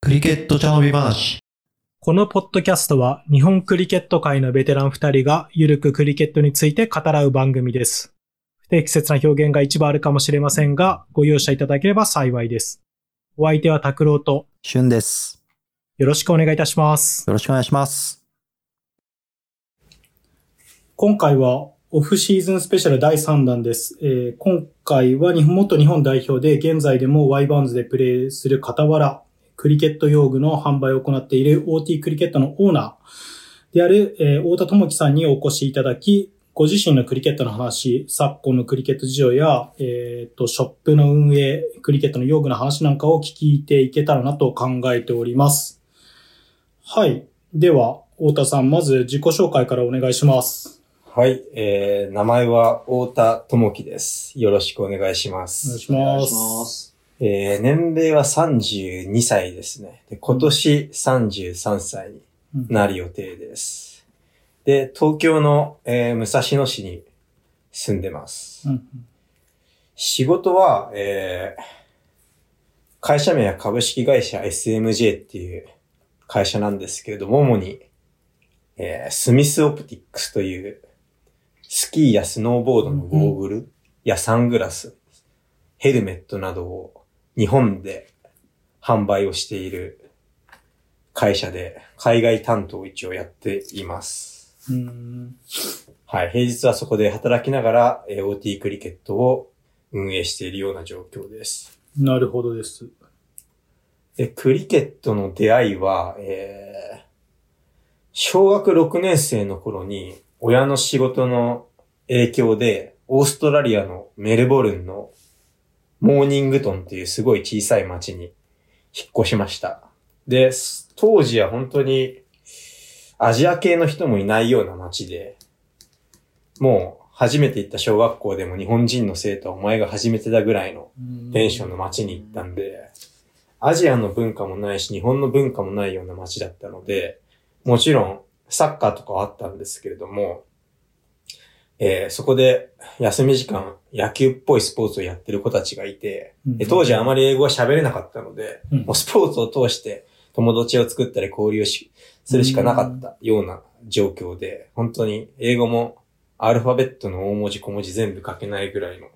クリケット茶飲み話。このポッドキャストは日本クリケット界のベテラン二人がゆるくクリケットについて語らう番組です。不適切な表現が一部あるかもしれませんが、ご容赦いただければ幸いです。お相手は拓郎としゅんです。よろしくお願いいたします。よろしくお願いします。今回はオフシーズンスペシャル第3弾です。えー今回は日本元日本代表で現在でも Y バウンズでプレーする傍ら、クリケット用具の販売を行っている OT クリケットのオーナーである、えー太田智樹さんにお越しいただき、ご自身のクリケットの話、昨今のクリケット事情や、えーと、ショップの運営、クリケットの用具の話なんかを聞いていけたらなと考えております。はい。では、太田さん、まず自己紹介からお願いします。はい、えー、名前は太田智樹です。よろしくお願いしまお願いす。します。えー、年齢は32歳ですね。で今年33歳になる予定です。で、東京の、えー武蔵野市に住んでます。うん仕事は、えー、会社名は株式会社 SMJ っていう会社なんですけれども、主に、えースミスオプティックスというスキーやスノーボードのゴーグルやサングラス、ヘルメットなどを日本で販売をしている会社で海外担当を一応やっています。うんはい。平日はそこで働きながら、えー OT クリケットを運営しているような状況です。なるほどです。で、クリケットの出会いは、えー小学6年生の頃に、親の仕事の影響で、オーストラリアのメルボルンのモーニングトンっていうすごい小さい町に引っ越しました。で、す当時は本当にアジア系の人もいないような町で、もう初めて行った小学校でも日本人の生徒はお前が初めてだぐらいのテンションの街に行ったんで、アジアの文化もないし、日本の文化もないような街だったので、もちろんサッカーとかはあったんですけれども、えーそこで休み時間、野球っぽいスポーツをやってる子たちがいて、で当時あまり英語は喋れなかったので、うん。もうスポーツを通して友達を作ったり交流しするしかなかったような状況で、本当に英語もアルファベットの大文字小文字全部書けないぐらいの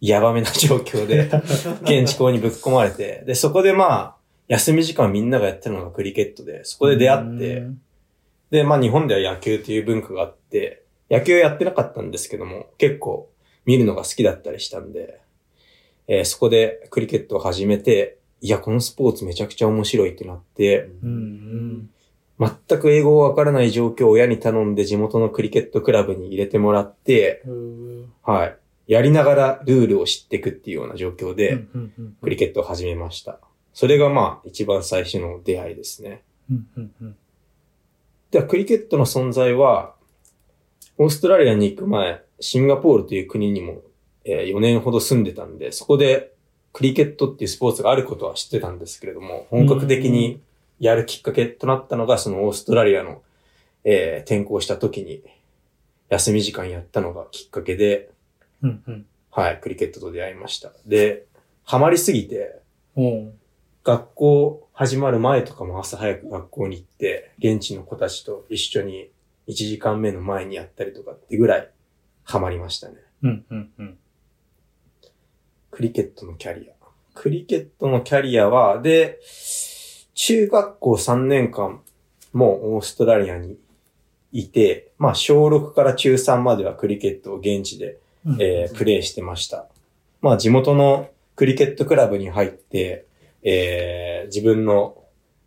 やばめな状況で、現地校にぶっ込まれて、で、そこでまあ、休み時間みんながやってるのがクリケットで、そこで出会って、で、まあ日本では野球という文化があって、野球やってなかったんですけども、結構見るのが好きだったりしたんで、えーそこでクリケットを始めて、いや、このスポーツめちゃくちゃ面白いってなって、うん全く英語がわからない状況を親に頼んで地元のクリケットクラブに入れてもらって、うんはい。やりながらルールを知っていくっていうような状況で、うんうんクリケットを始めました。それがまあ一番最初の出会いですね。うんうんうんでは、クリケットの存在は、オーストラリアに行く前、シンガポールという国にも、えー4年ほど住んでたんで、そこでクリケットっていうスポーツがあることは知ってたんですけれども、本格的にやるきっかけとなったのが、そのオーストラリアの、えー転校した時に、休み時間やったのがきっかけで、うんうん。はい、クリケットと出会いました。で、ハマりすぎて、学校始まる前とかも朝早く学校に行って、現地の子たちと一緒に1時間目の前にやったりとかってぐらいハマりましたね。うんうんうんクリケットのキャリア。クリケットのキャリアは、で、中学校3年間もオーストラリアにいて、まあ小6から中3まではクリケットを現地でうんえープレイしてました。まあ地元のクリケットクラブに入って、えー自分の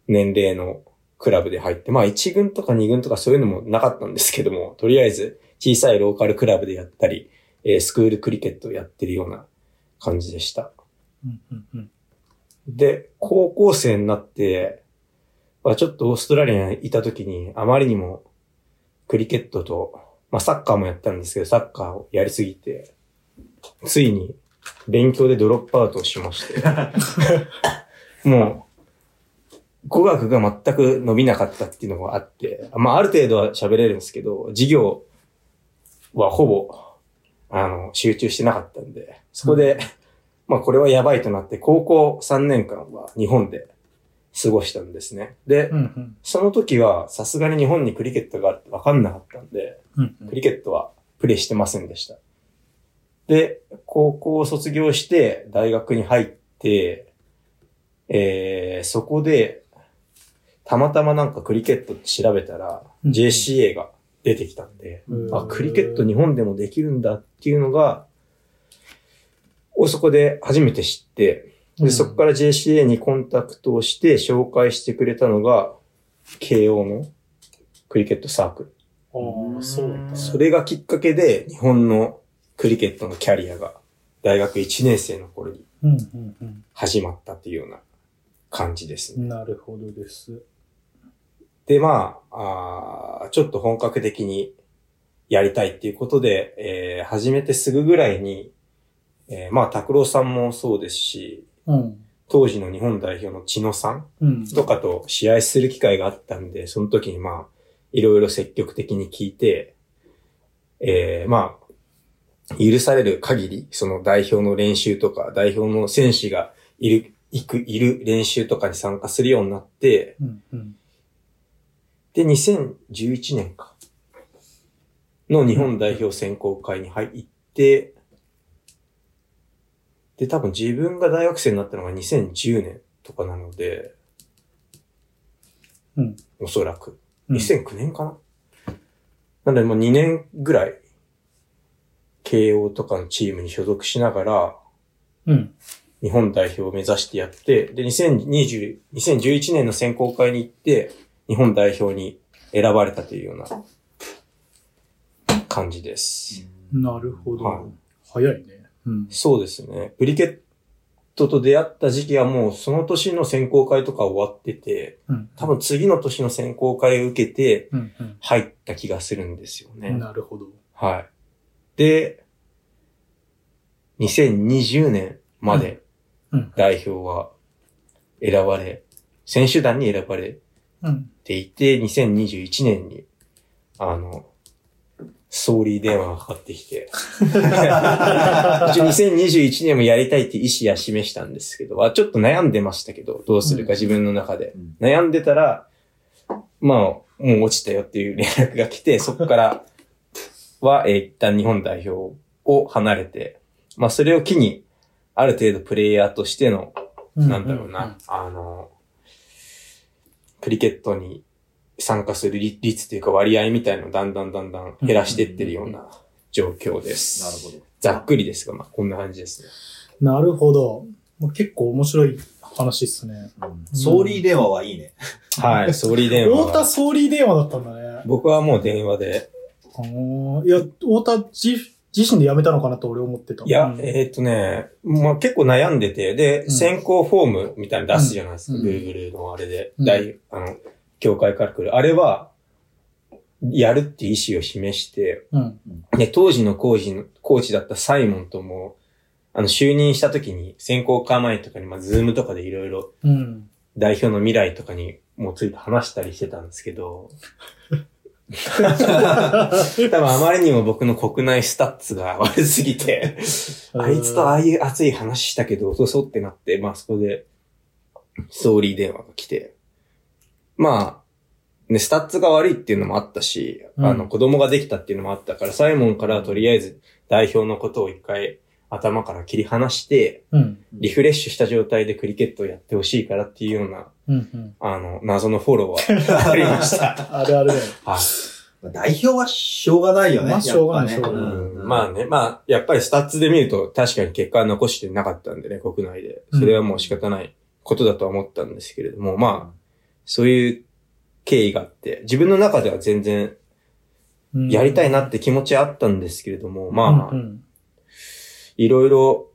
年齢のクラブで入って、まあ1軍とか2軍とかそういうのもなかったんですけども、とりあえず小さいローカルクラブでやったり、えースクールクリケットをやってるような感じでした。うんうんうんで、高校生になって、まあ、ちょっとオーストラリアにいた時に、あまりにもクリケットと、まあサッカーもやったんですけど、サッカーをやりすぎて、ついに勉強でドロップアウトをしまして、もう、語学が全く伸びなかったっていうのがあって、まあある程度は喋れるんですけど、授業はほぼあの、集中してなかったんで、そこで、まあこれはやばいとなって、高校3年間は日本で過ごしたんですね。で、うんうん。その時はさすがに日本にクリケットがあるって分かんなかったんで、うんうんクリケットはプレイしてませんでした。で、高校を卒業して大学に入って、えー、そこで、たまたまなんかクリケットって調べたら、うん JCA が出てきたんで、うんあ、クリケット日本でもできるんだっていうのが、をそこで初めて知って、で、そこから JCA にコンタクトをして紹介してくれたのが、慶応のクリケットサークル。ああ、そうだ。それがきっかけで、日本のクリケットのキャリアが、大学1年生の頃に。始まったっていうような感じですね。なるほどです。で、まあ、あーちょっと本格的にやりたいっていうことで、えー始めてすぐぐらいに、えーまあ、拓郎さんもそうですし、うん。当時の日本代表の千野さんうん。とかと試合する機会があったんで、その時にまあ、いろいろ積極的に聞いて、えー、まあ、許される限り、その代表の練習とか、代表の選手がいる、行く、いる練習とかに参加するようになって、うんうん。で、2011年か。の日本代表選考会に入って、で、多分自分が大学生になったのが2010年とかなので、うん。おそらく。うん2009年かな、なのでもう2年ぐらい、慶応とかのチームに所属しながら、うん。日本代表を目指してやって、で、2020、2011年の選考会に行って、日本代表に選ばれたというような感じです。なるほど。はい早いね。うん。そうですね。クリケットと出会った時期はもうその年の選考会とか終わってて、うん。多分次の年の選考会を受けてうんうん。入った気がするんですよね。なるほど。はい。で、2020年までうん。代表は選ばれ、選手団に選ばれうん。ていて、2021年に、あの、ソーリー電話がかかってきて、一応2021年もやりたいって意思は示したんですけど、あちょっと悩んでましたけど、どうするか自分の中で。うん悩んでたら、まあ、もう落ちたよっていう連絡が来て、そこからは、えー一旦日本代表を離れて、まあそれを機に、ある程度プレイヤーとしての、なんだろうな、あの、クリケットに参加する率率というか割合みたいのをだんだんだんだん減らしていってるような状況です。なるほど。ざっくりですが、まあこんな感じですね。なるほど。結構面白い話っすね。ソーリー電話はいいね。はい、ソーリー電話太田は。総理電話だったんだね。僕はもう電話で、いや、太田自自身で辞めたのかなと俺思ってた。いや、うんえーっとね、まあ結構悩んでて、で、うん選考フォームみたいなの出すじゃないですか、うん Google のあれで、うん大、あの、協会から来る。あれは、やるって意思を示して、うん。で、当時のコーチの、コーチだったサイモンとも、あの、就任した時に、選考会前とかに、まあ、 Zoom とかでいろいろうん。代表の未来とかにもついて話したりしてたんですけど、多分あまりにも僕の国内スタッツが悪すぎて、あいつとああいう熱い話したけど、そうそうってなって、まあそこで、ストーリー電話が来て、まあ、ね、スタッツが悪いっていうのもあったし、うん。あの、子供ができたっていうのもあったから、サイモンからとりあえず代表のことを一回頭から切り離して、うん。リフレッシュした状態でクリケットをやってほしいからっていうような、うん。うん。あの、謎のフォローはありました。あるあるだよ。はい。代表はしょうがないよね。まあしょうがないねしょうんうんまあね、まあ、やっぱりスタッツで見ると確かに結果は残してなかったんでね、国内で。それはもう仕方ないことだとは思ったんですけれども、まあ、そういう経緯があって、自分の中では全然うんやりたいなって気持ちはあったんですけれども、まあ、うんいろいろ、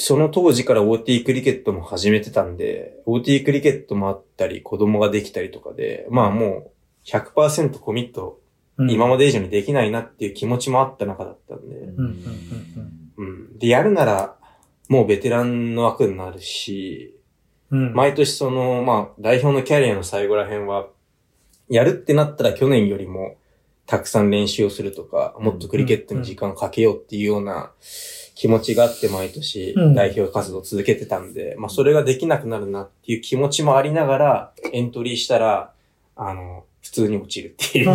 その当時から OT クリケットも始めてたんで、OT クリケットもあったり、子供ができたりとかで、まあもう100%コミットうん今まで以上にできないなっていう気持ちもあった中だったんで、うんうんうん。で、やるなら、もうベテランの枠になるし、うん。毎年その、まあ、代表のキャリアの最後ら辺は、やるってなったら去年よりもたくさん練習をするとか、もっとクリケットに時間をかけようっていうような気持ちがあって毎年うん代表活動を続けてたんで、まあそれができなくなるなっていう気持ちもありながら、エントリーしたら、あの、普通に落ちるっていう。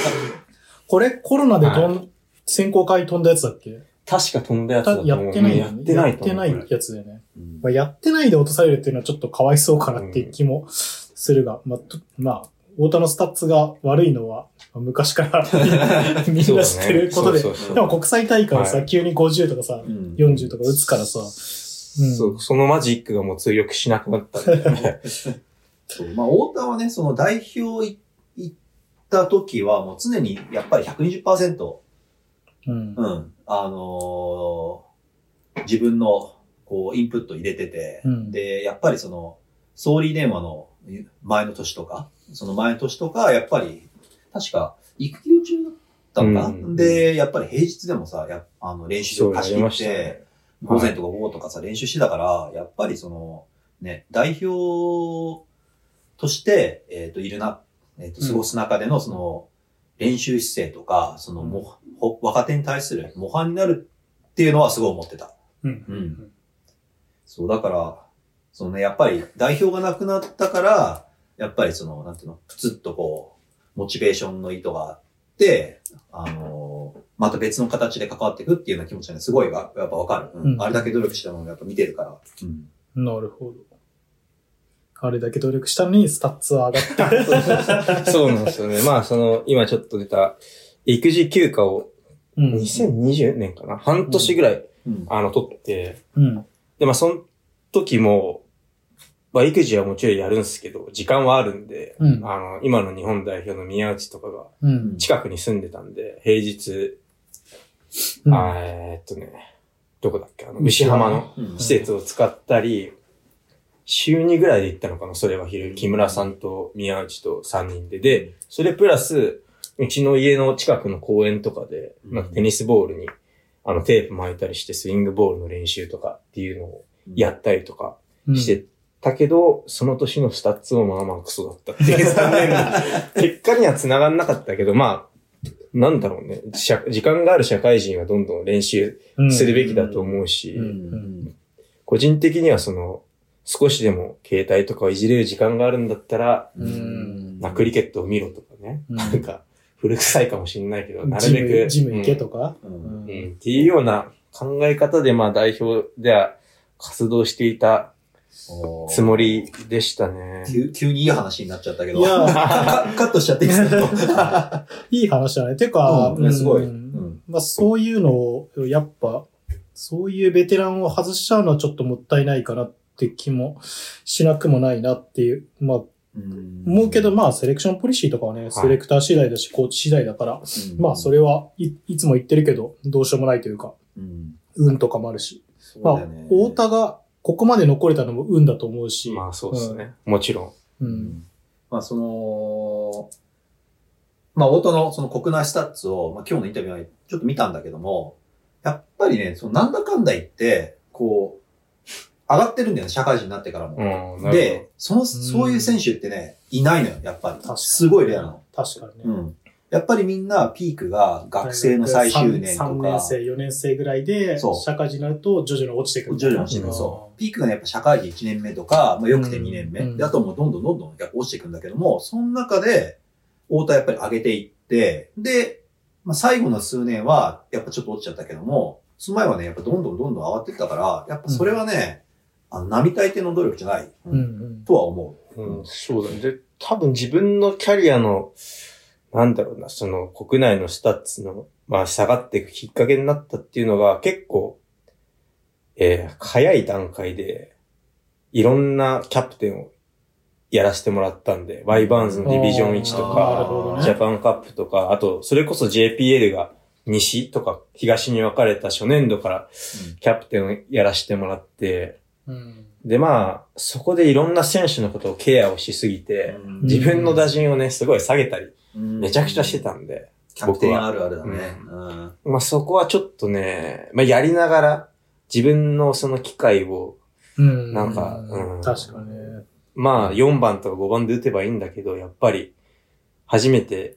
これコロナで飛ん、は選考会飛んだやつだっけ？確か飛んだやつだとや思う。ってないやってない。やってないやつだよね。うんまあ、やってないで落とされるっていうのはちょっとかわいそうかなっていう気もするが、まあ、とまあ、太田のスタッツが悪いのは、まあ昔から みんな知ってることで、でも国際大会さ、はい。急に50とかさ、うん。40とか打つからさ、うん。そう、そのマジックがもう通用しなくなった。んで。そう。まあ、太田はね、その代表い行った時は、もう常にやっぱり120%、うん。うん、あのー自分の、こう、インプット入れてて、うん。で、やっぱりその、総理電話の前の年とか、その前の年とか、やっぱり、確か、育休中だったのか、うん。で、やっぱり平日でもさ、やあの練習を貸し切って、ね。午前とか午後とかさ、練習してたから、やっぱりその、ね、代表として、えっ、と、いるな、えっ、と、過ごす中での、その、練習姿勢とか、その、も、ほ若手に対する模範になるっていうのはすごい思ってた。うん。うん。そう、だから、そのね、やっぱり代表がなくなったから、やっぱりその、なんていうの、プツッとこう、モチベーションの意図があって、あのーまた別の形で関わっていくっていうような気持ちがね、すごいわやっぱわかる、うんうんあれだけ努力したのをやっぱ見てるから。うん。なるほど。あれだけ努力したのにスタッツは上がって。そうなんですよね。まあ、その、今ちょっと出た、育児休暇をうん。2020年かな？半年ぐらい、うん。あの、取って、うん。で、まあ、その時も、まあ、育児はもちろんやるんですけど、時間はあるんで、うん。あの、今の日本代表の宮内とかがうん。近くに住んでたんで、平日、うんえーっとね、どこだっけあの、牛浜のうん施設を使ったり、週2ぐらいで行ったのかなそれは昼。木村さんと宮内と3人で。で、それプラス、うちの家の近くの公園とかで、うんなんかテニスボールに、あの、テープ巻いたりして、スイングボールの練習とかっていうのをやったりとかしてたけど、その年のスタッツもまあまあクソだったっていう 残念な結果には繋がんなかったけど、まあ、なんだろうね。社時間がある社会人はどんどん練習うんするべきだと思うし、うんうん。個人的にはその、少しでも携帯とかをいじれる時間があるんだったら、うんまあクリケットを見ろとかね。うんなんか、古臭いかもしれないけど、なるべく。ジム行けとか？うんうんうん。うんっていうような考え方で、まあ代表では活動していたつもりでしたね。急急にいい話になっちゃったけど。いや カカットしちゃっていいですか？いい話だね。てか、うん。ねすごい。うん。うんまあそういうのを、やっぱ、そういうベテランを外しちゃうのはちょっともったいないかなって気もしなくもないなっていう。まあ、うん。思うけど、まあ、セレクションポリシーとかはね、セレクター次第だし、コーチ次第だから、うん。まあ、それはい、いつも言ってるけど、どうしようもないというか、うん。運とかもあるし。そうまあ太田がここまで残れたのも運だと思うし。まあそうですね。もちろん。うん。まあその、まあ、太田のその国内スタッツを、まあ、今日のインタビューはちょっと見たんだけども、やっぱりね、そのなんだかんだ言って、こう、上がってるんだよね、社会人になってからも。で、その、そういう選手ってね、いないのよ、やっぱりか。にすごいレアなの。確かにね。うん。やっぱりみんなピークが学生の最終年と3か年、生、4年生ぐらいで、社会人になると徐々に落ちてくる。徐々に落ちてくる。そう。ピークがね、やっぱ社会人1年目とか、まあ、よくて2年目。うんで、あともうどんどんどんどんやっぱ落ちていくんだけども、その中で、太田やっぱり上げていって、で、まあ、最後の数年は、やっぱちょっと落ちちゃったけども、その前はね、やっぱどんどんどんどん上がっていったから、やっぱそれはね、あの、並大抵の努力じゃない、うんうん。とは思う。うん、そうだね。で、多分自分のキャリアの、なんだろうな、その国内のスタッツの、まあ下がっていくきっかけになったっていうのが結構、えー早い段階で、いろんなキャプテンをやらせてもらったんで、ワイバーンズのディビジョン1とか、ジャパンカップとか、あと、それこそ JPL が西とか東に分かれた初年度からキャプテンをやらせてもらって、うん。でまあ、そこでいろんな選手のことをケアをしすぎて、うん。自分の打順をね、すごい下げたり、うんめちゃくちゃしてたんで、キャプテンあるあるだね。うんまあそこはちょっとね、まあやりながら、自分のその機会を、うん。なんかうん確かね。まあ4番とか5番で打てばいいんだけど、やっぱり、初めて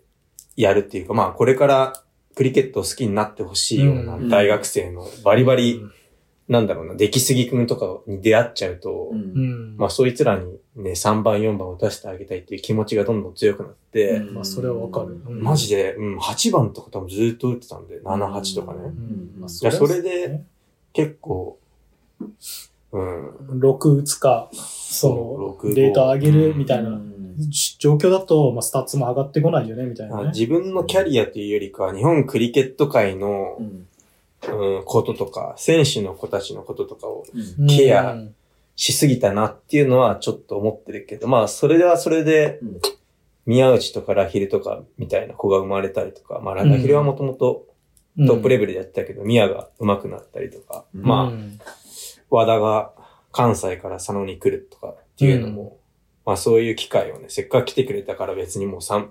やるっていうか、まあこれからクリケットを好きになってほしいようなうん大学生のバリバリ、うんなんだろうな、出来すぎくんとかに出会っちゃうと、うん。うん。まあそいつらにね、3番4番を出してあげたいっていう気持ちがどんどん強くなって、うん。まあ、それはわかる。うん。マジで、うん、8番とか多分ずっと打ってたんで、7、8とかね。うん。まあいやそれでで、結構、うん、6打つか、そそうの、データ上げるみたいなうん。状況だと、まあ、スタッツも上がってこないよね、みたいなね。自分のキャリアというよりかは、日本クリケット界のう、んうん、こととか、選手の子たちのこととかをうん。ケアうん。しすぎたなっていうのはちょっと思ってるけど、まあ、それではそれでうん、宮内とかラヒルとかみたいな子が生まれたりとか、まあ、ラヒルはもともとトップレベルでやってたけど、宮が上手くなったりとか、うん。まあ、うん和田が関西から佐野に来るとかっていうのも、うん。まあそういう機会をね、せっかく来てくれたから別にもう3、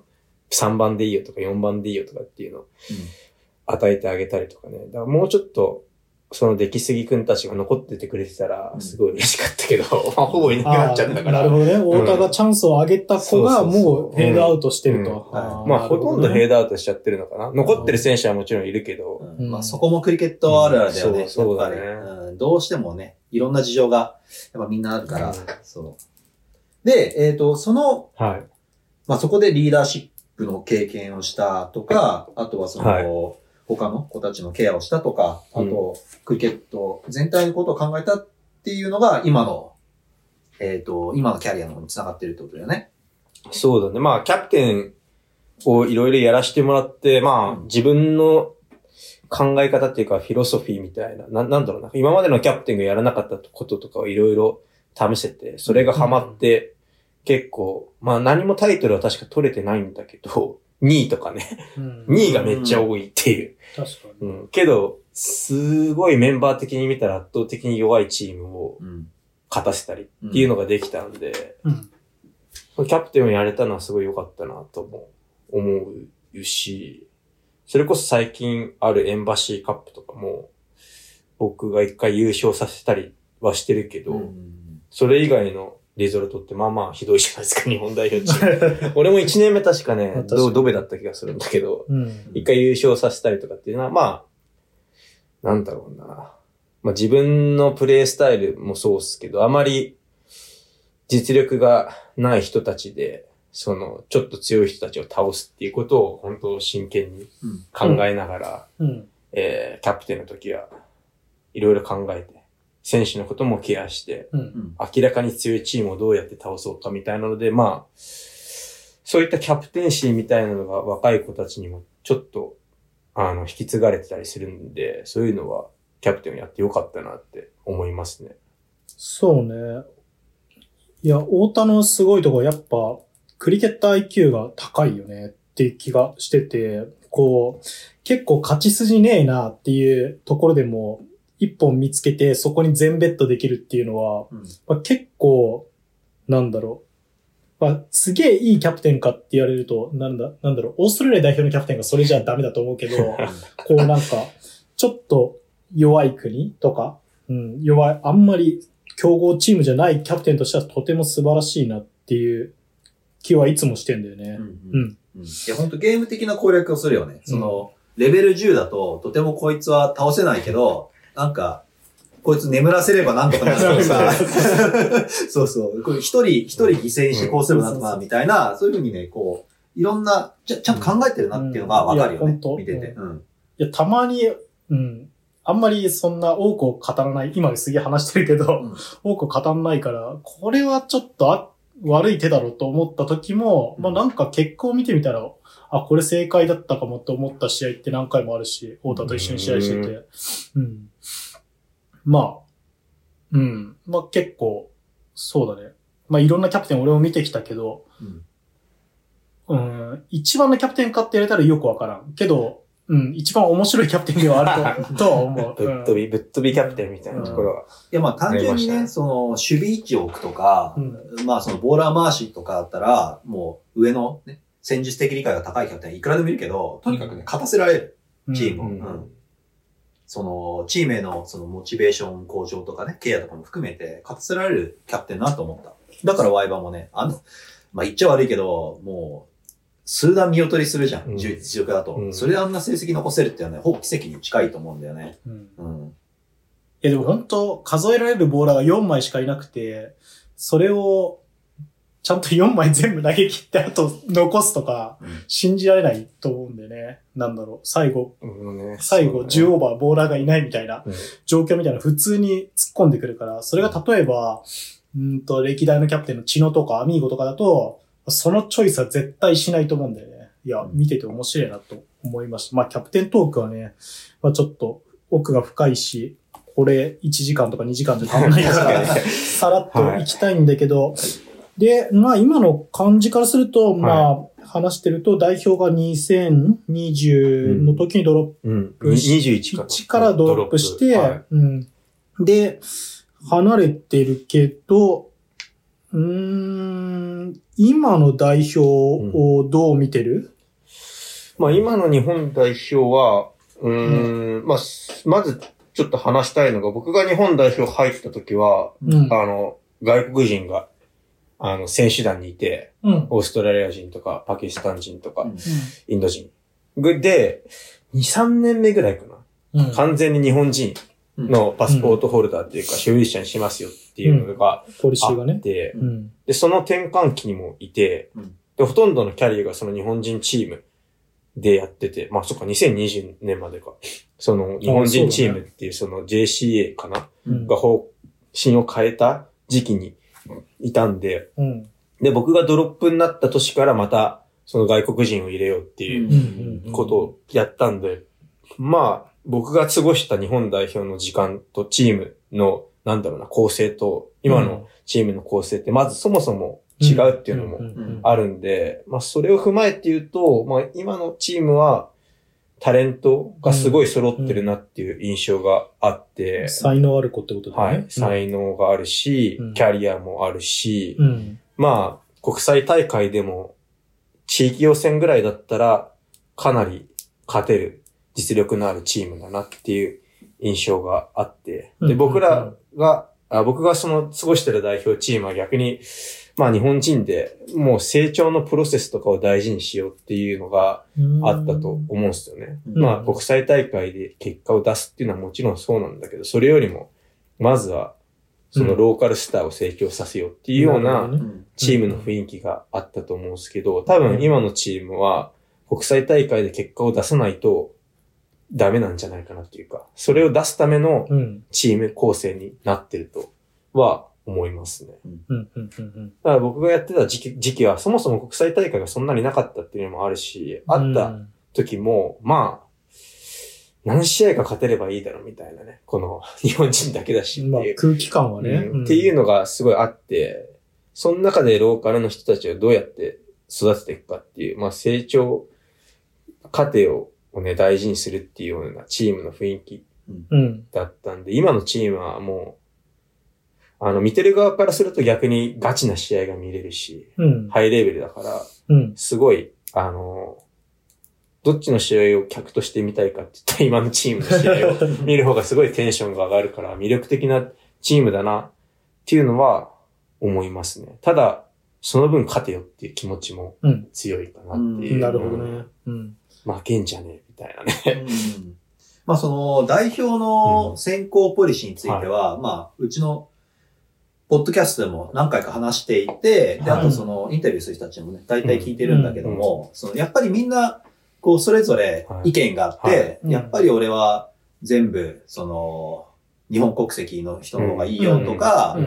3番でいいよとか4番でいいよとかっていうのを与えてあげたりとかね。だからもうちょっと、その出来すぎくんたちが残っててくれてたらう、んすごい嬉しかったけど、まあほぼいなくなっちゃったから。なるほどね。太田がチャンスを上げた子がもうフェードアウトしてると。まあほとんどフェード。ドアウトしちゃってるのかな。残ってる選手はもちろんいるけど、うんまあそこもクリケットあるあるだよね。うんそうだねうんどうしてもね、いろんな事情が、やっぱみんなあるから、うんそう。で、えっ、と、その、はい。まあそこでリーダーシップの経験をしたとか、あとはその、はい他の子たちのケアをしたとか、あと、クリケット全体のことを考えたっていうのが、今の、えっ、と、今のキャリアの方に繋がってるってことだよね。そうだね。まあ、キャプテンをいろいろやらせてもらって、まあ、うん自分の考え方っていうか、フィロソフィーみたいな、ななんだろうな。今までのキャプテンがやらなかったこととかをいろいろ試せて、それがハマって、結構、まあ何もタイトルは確か取れてないんだけど、2位とかね、うん2位がめっちゃ多いっていう。確かに。うん。けど、すごいメンバー的に見たら圧倒的に弱いチームをうん。勝たせたりっていうのができたんで、うん。キャプテンをやれたのはすごい良かったなとも思うし、それこそ最近あるエンバシーカップとかも、僕が一回優勝させたりはしてるけど、うんそれ以外のリゾルトってまあまあひどいじゃないですか、日本代表チーム。俺も1年目確かね、確かにドドベだった気がするんだけど、うん。一回優勝させたりとかっていうのは、まあ、なんだろうな。まあ自分のプレイスタイルもそうっすけど、あまり実力がない人たちで、その、ちょっと強い人たちを倒すっていうことを本当真剣にうん考えながら、うん。えー、キャプテンの時はいろいろ考えて、選手のこともケアして、うん。うん明らかに強いチームをどうやって倒そうかみたいなので、まあ、そういったキャプテンシーみたいなのが若い子たちにもちょっと、あの、引き継がれてたりするんで、そういうのはキャプテンをやってよかったなって思いますね。そうね。いや、太田のすごいところやっぱ、クリケット IQ が高いよねっていう気がしてて、こう、結構勝ち筋ねえなっていうところでも、一本見つけてそこに全ベッドできるっていうのは、うんまあ、結構、なんだろう。まあ、すげえいいキャプテンかって言われると、なんだ、なんだろう、オーストラリア代表のキャプテンがそれじゃダメだと思うけど、こうなんか、ちょっと弱い国とか、うん、弱い、あんまり強豪チームじゃないキャプテンとしてはとても素晴らしいなっていう気はいつもしてんだよね。うんうん。うんいや、本当ゲーム的な攻略をするよね。その、レベル10だと、とてもこいつは倒せないけど、なんか、こいつ眠らせればなんとかなるとかさ、そうそう。これ一人、一人犠牲にしてこうすればなんとかなるみたいな、そういうふうにね、こう、いろんな、ちゃちゃんと考えてるなっていうのがわかるよねうん見てて。うん。いや、たまに、うん。あんまりそんな多くを語らない、今ですげえ話してるけど、うん多く語らないから、これはちょっとあ悪い手だろうと思った時も、うんまあなんか結果を見てみたら、あ、これ正解だったかもと思った試合って何回もあるし、太田と一緒に試合してて。うん。まあ、うん。まあ結構、そうだね。まあいろんなキャプテン俺も見てきたけど、うんうん、一番のキャプテンかって言われたらよくわからん。けど、うん、一番面白いキャプテンではあると とは思う。ぶっ飛び、ぶっ飛びキャプテンみたいなところは。いや、まあ単純にねその、守備位置を置くとか、うんまあその、ボーラー回しとかだったら、もう上のね、戦術的理解が高いキャプテンいくらでもいるけど、とにかくね、勝たせられる。うん。チームを。うん。うん。その、チームへのそのモチベーション向上とかね、ケアとかも含めて、勝たせられるキャプテンだなと思った。だからワイバーもね、あの、まあ言っちゃ悪いけど、もう、数段見劣りするじゃん、うん。実力だと、うん。それであんな成績残せるっていうのはね、ほぼ奇跡に近いと思うんだよね。うん。うん。いやでも本当数えられるボーラーが4枚しかいなくて、それをちゃんと4枚全部投げ切ってあと残すとか、うん。信じられないと思うんでね。なんだろう、最後、うんね。最後10オーバーボーラーがいないみたいな。うん。状況みたいな普通に突っ込んでくるから、それが例えば、うんと、歴代のキャプテンのチノとかアミーゴとかだと、そのチョイスは絶対しないと思うんだよね。いや、見てて面白いなと思いました。まあ、キャプテントークはね、まあちょっと奥が深いし、これ1時間とか2時間じゃ足んないから、さらっと行きたいんだけど、で、まあ今の感じからすると、まあ話してると代表が2020の時にドロップうん。プ21か。1からドロップして、はいうん。で、離れてるけど、うーん、今の代表をどう見てる、まあ今の日本代表は、うーん、まあ、まずちょっと話したいのが、僕が日本代表入った時は、うん。あの、外国人が、あの、選手団にいて、うん。オーストラリア人とか、パキスタン人とか、うんインド人。で、2、3年目ぐらいかな。うん。完全に日本人のパスポートホルダーっていうか、所有者にしますよっていうのがポリシあーがね。で、その転換期にもいて、うんで、ほとんどのキャリアがその日本人チームでやってて、まあそっか、2020年までか。その日本人チームっていうその JCA かな？うんが方針を変えた時期にいたんで、うん。で、僕がドロップになった年からまたその外国人を入れようっていうことをやったんで、まあ、僕が過ごした日本代表の時間とチームの、なんだろうな、構成と、今のチームの構成って、まずそもそも違うっていうのもあるんで、まあそれを踏まえて言うと、まあ今のチームはタレントがすごい揃ってるなっていう印象があって、才能ある子ってことだはい。才能があるし、うん。キャリアもあるし、うん。まあ国際大会でも地域予選ぐらいだったらかなり勝てる実力のあるチームだなっていう印象があって、で、うん。僕らが、あ僕がその過ごしてる代表チームは逆に、まあ日本人でもう成長のプロセスとかを大事にしようっていうのがうんあったと思うんですよね。うんまあ国際大会で結果を出すっていうのはもちろんそうなんだけど、それよりも、まずはそのローカルスターを成長させようっていうようなチームの雰囲気があったと思うんですけど、多分今のチームは国際大会で結果を出さないとダメなんじゃないかなっていうか、それを出すためのうん。チーム構成になってるとは思いますね。うん。うん。うん。うん。だから僕がやってた時期時期はそもそも国際大会がそんなになかったっていうのもあるし、あった時も、まあ、何試合か勝てればいいだろうみたいなね。この 日本人だけだしっていう。まあ空気感はね。うんっていうのがすごいあって、その中でローカルの人たちをどうやって育てていくかっていう、まあ成長過程ををね、大事にするっていうようなチームの雰囲気うん。だったんで、今のチームはもう、あの、見てる側からすると逆にガチな試合が見れるし、うん。ハイレベルだから、うん。すごい、あの、どっちの試合を客として見たいかって言ったら今のチームの試合を見る方がすごいテンションが上がるから魅力的なチームだなっていうのは思いますね。ただ、その分勝てよっていう気持ちもうん強いかなっていう。なるほどね。うん。負けんじゃねえみたいなね。うんまあその代表の選考ポリシーについては、まあうちのポッドキャストでも何回か話していて、で、はい。あとそのインタビューする人たちもね、大体聞いてるんだけども、そのやっぱりみんな、こうそれぞれ意見があって、やっぱり俺は全部、その、日本国籍の人の方がいいよとか、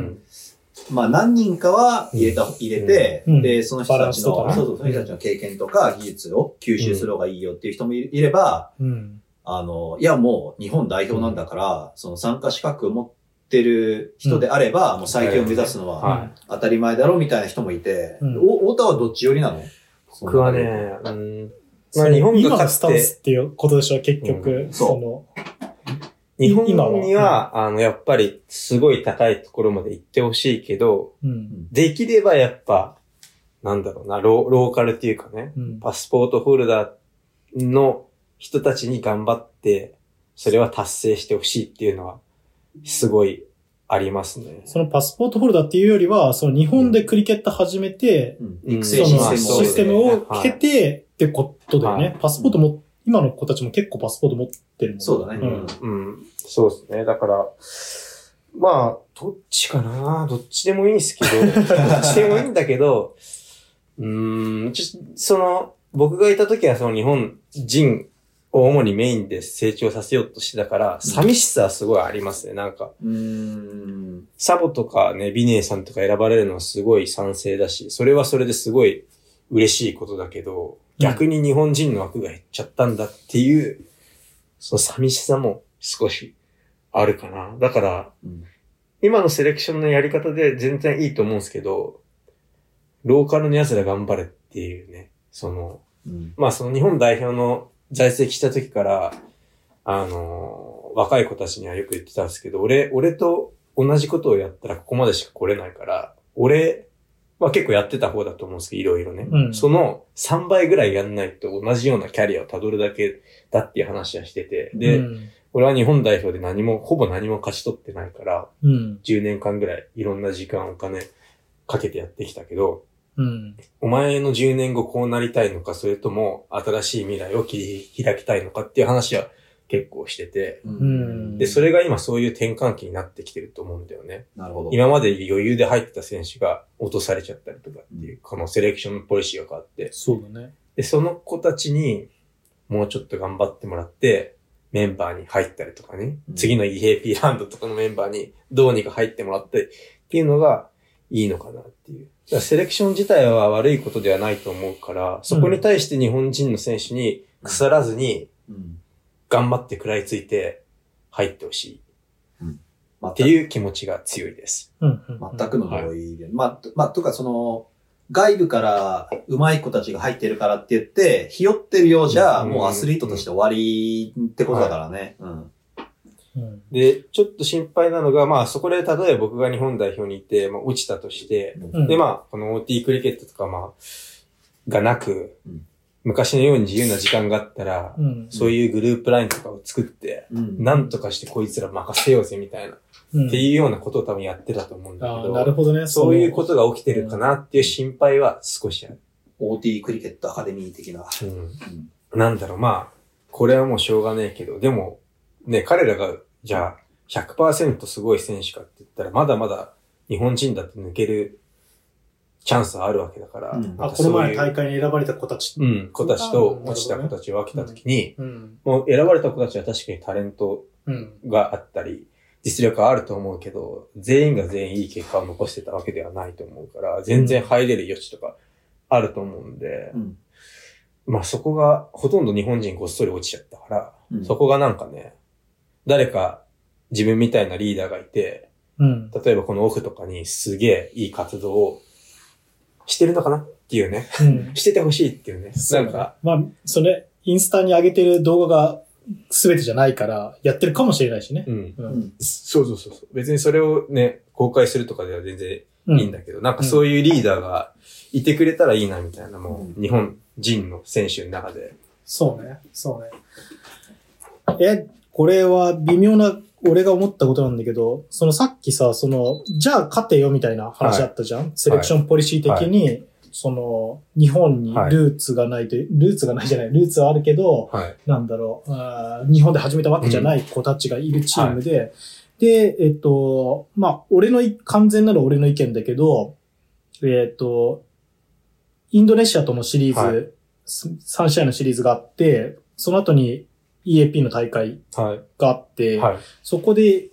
まあ何人かは入れた、入れて、うん。で、その人たちの、そうそう、その人たちの経験とか技術を吸収する方がいいよっていう人もいいれば、うん。あの、いやもう日本代表なんだから、その参加資格を持ってる人であれば、もう最強を目指すのはは当たり前だろうみたいな人もいて、うん。お太田はどっち寄りなの？僕は、ね、うん、まあ日本が今の勝って。スタンス、っていうことでしょ、結局。うん。その、日本には、あの、やっぱりすごい高いところまで行ってほしいけど、うん。できればやっぱ、なんだろうな、ローローカルっていうかね、うん。パスポートホルダーの人たちに頑張って、それは達成してほしいっていうのは、すごいありますね。そのパスポートホルダーっていうよりは、その日本でクリケット始めて、うんそ成システムをのシステムを経てってことだよね。はいパスポートも、今の子たちも結構パスポート持ってるもんそうだね。うんうん。そうですね。だから、まあ、どっちかなどっちでもいいんですけど、どっちでもいいんだけど、うーん、ちょその、僕がいた時はその日本人を主にメインで成長させようとしてたから、寂しさはすごいありますね。なんか、うーん。サボとかね、ビネーさんとか選ばれるのはすごい賛成だし、それはそれですごい嬉しいことだけど、逆に日本人の枠が減っちゃったんだっていう、その寂しさも少しあるかな。だから、うん今のセレクションのやり方で全然いいと思うんですけど、ローカルの奴ら頑張れっていうね、その、うん。まあその日本代表の在籍した時から、あのー若い子たちにはよく言ってたんですけど、俺、俺と同じことをやったらここまでしか来れないから、俺は結構やってた方だと思うんですけど、いろいろね。うんその3倍ぐらいやんないと同じようなキャリアを辿るだけだっていう話はしてて、で、うん。俺は日本代表で何も、ほぼ何も勝ち取ってないから、うん。10年間ぐらいいろんな時間お金かけてやってきたけど、うん。お前の10年後こうなりたいのか、それとも新しい未来を切り開きたいのかっていう話は結構してて、うんで、それが今そういう転換期になってきてると思うんだよね。なるほど。今まで余裕で入ってた選手が落とされちゃったりとかっていう、このセレクションのポリシーが変わって、そうだね。で、その子たちにもうちょっと頑張ってもらって、メンバーに入ったりとかね、うん次の EAP ラウンドとかのメンバーにどうにか入ってもらってっていうのがいいのかなっていう。セレクション自体は悪いことではないと思うから、そこに対して日本人の選手に腐らずにうん。頑張って食らいついて入ってほしいまっていう気持ちが強いです。全くの同意で。まあ、とまあ、とかその、外部から上手い子たちが入ってるからって言って、ひよってるようじゃ、うんもうアスリートとして終わりってことだからね。うん。うん。で、ちょっと心配なのが、まあそこで例えば僕が日本代表にいて、まあ落ちたとして、うんで、まあ、この OT クリケットとか、まあ、がなく、うん昔のように自由な時間があったら、うん。そういうグループラインとかを作って、うん。なんとかしてこいつら任せようぜみたいな、うんっていうようなことを多分やってたと思うんだけど、なるほどね。そういうと。ことが起きてるかなっていう心配は少しある。OT クリケットアカデミー的な。うんうんなんだろう、まあ、これはもうしょうがねえけど、でも、ね、彼らが、じゃあ、100%すごい選手かって言ったら、まだまだ日本人だって抜けるチャンスはあるわけだから、うんあ、この前大会に選ばれた子たち。うん、子たちと落ちた子たちを分けたときに、うん。もう選ばれた子たちは確かにタレントうん。があったり、実力はあると思うけど、全員が全員いい結果を残してたわけではないと思うから、全然入れる余地とかあると思うんで、うん。まあそこがほとんど日本人ごっそり落ちちゃったから、うんそこがなんかね、誰か自分みたいなリーダーがいて、うん。例えばこのオフとかにすげえいい活動をしてるのかなっていうね。うん。しててほしいっていうね。なんか、まあ、それ、インスタに上げてる動画が全てじゃないから、やってるかもしれないしね。うん。う。うんん。そうそうそうそう。別にそれをね、公開するとかでは全然うんいいんだけど、なんかそういうリーダーがいてくれたらいいなみたいな、もう日本人の選手の中で。そうね。そうね。え、これは微妙な、俺が思ったことなんだけど、そのさっきさ、その、じゃあ勝てよみたいな話あったじゃん、セレクションポリシー的に、その、日本にルーツがないと、ルーツがないじゃない、ルーツはあるけど、はい。なんだろう日本で始めたわけじゃない子たちがいるチームで、で、えっと、まあ、俺のい、完全なる俺の意見だけど、えっと、インドネシアとのシリーズ、はい。す3試合のシリーズがあって、その後に EAP の大会はい。があって、はい。そこで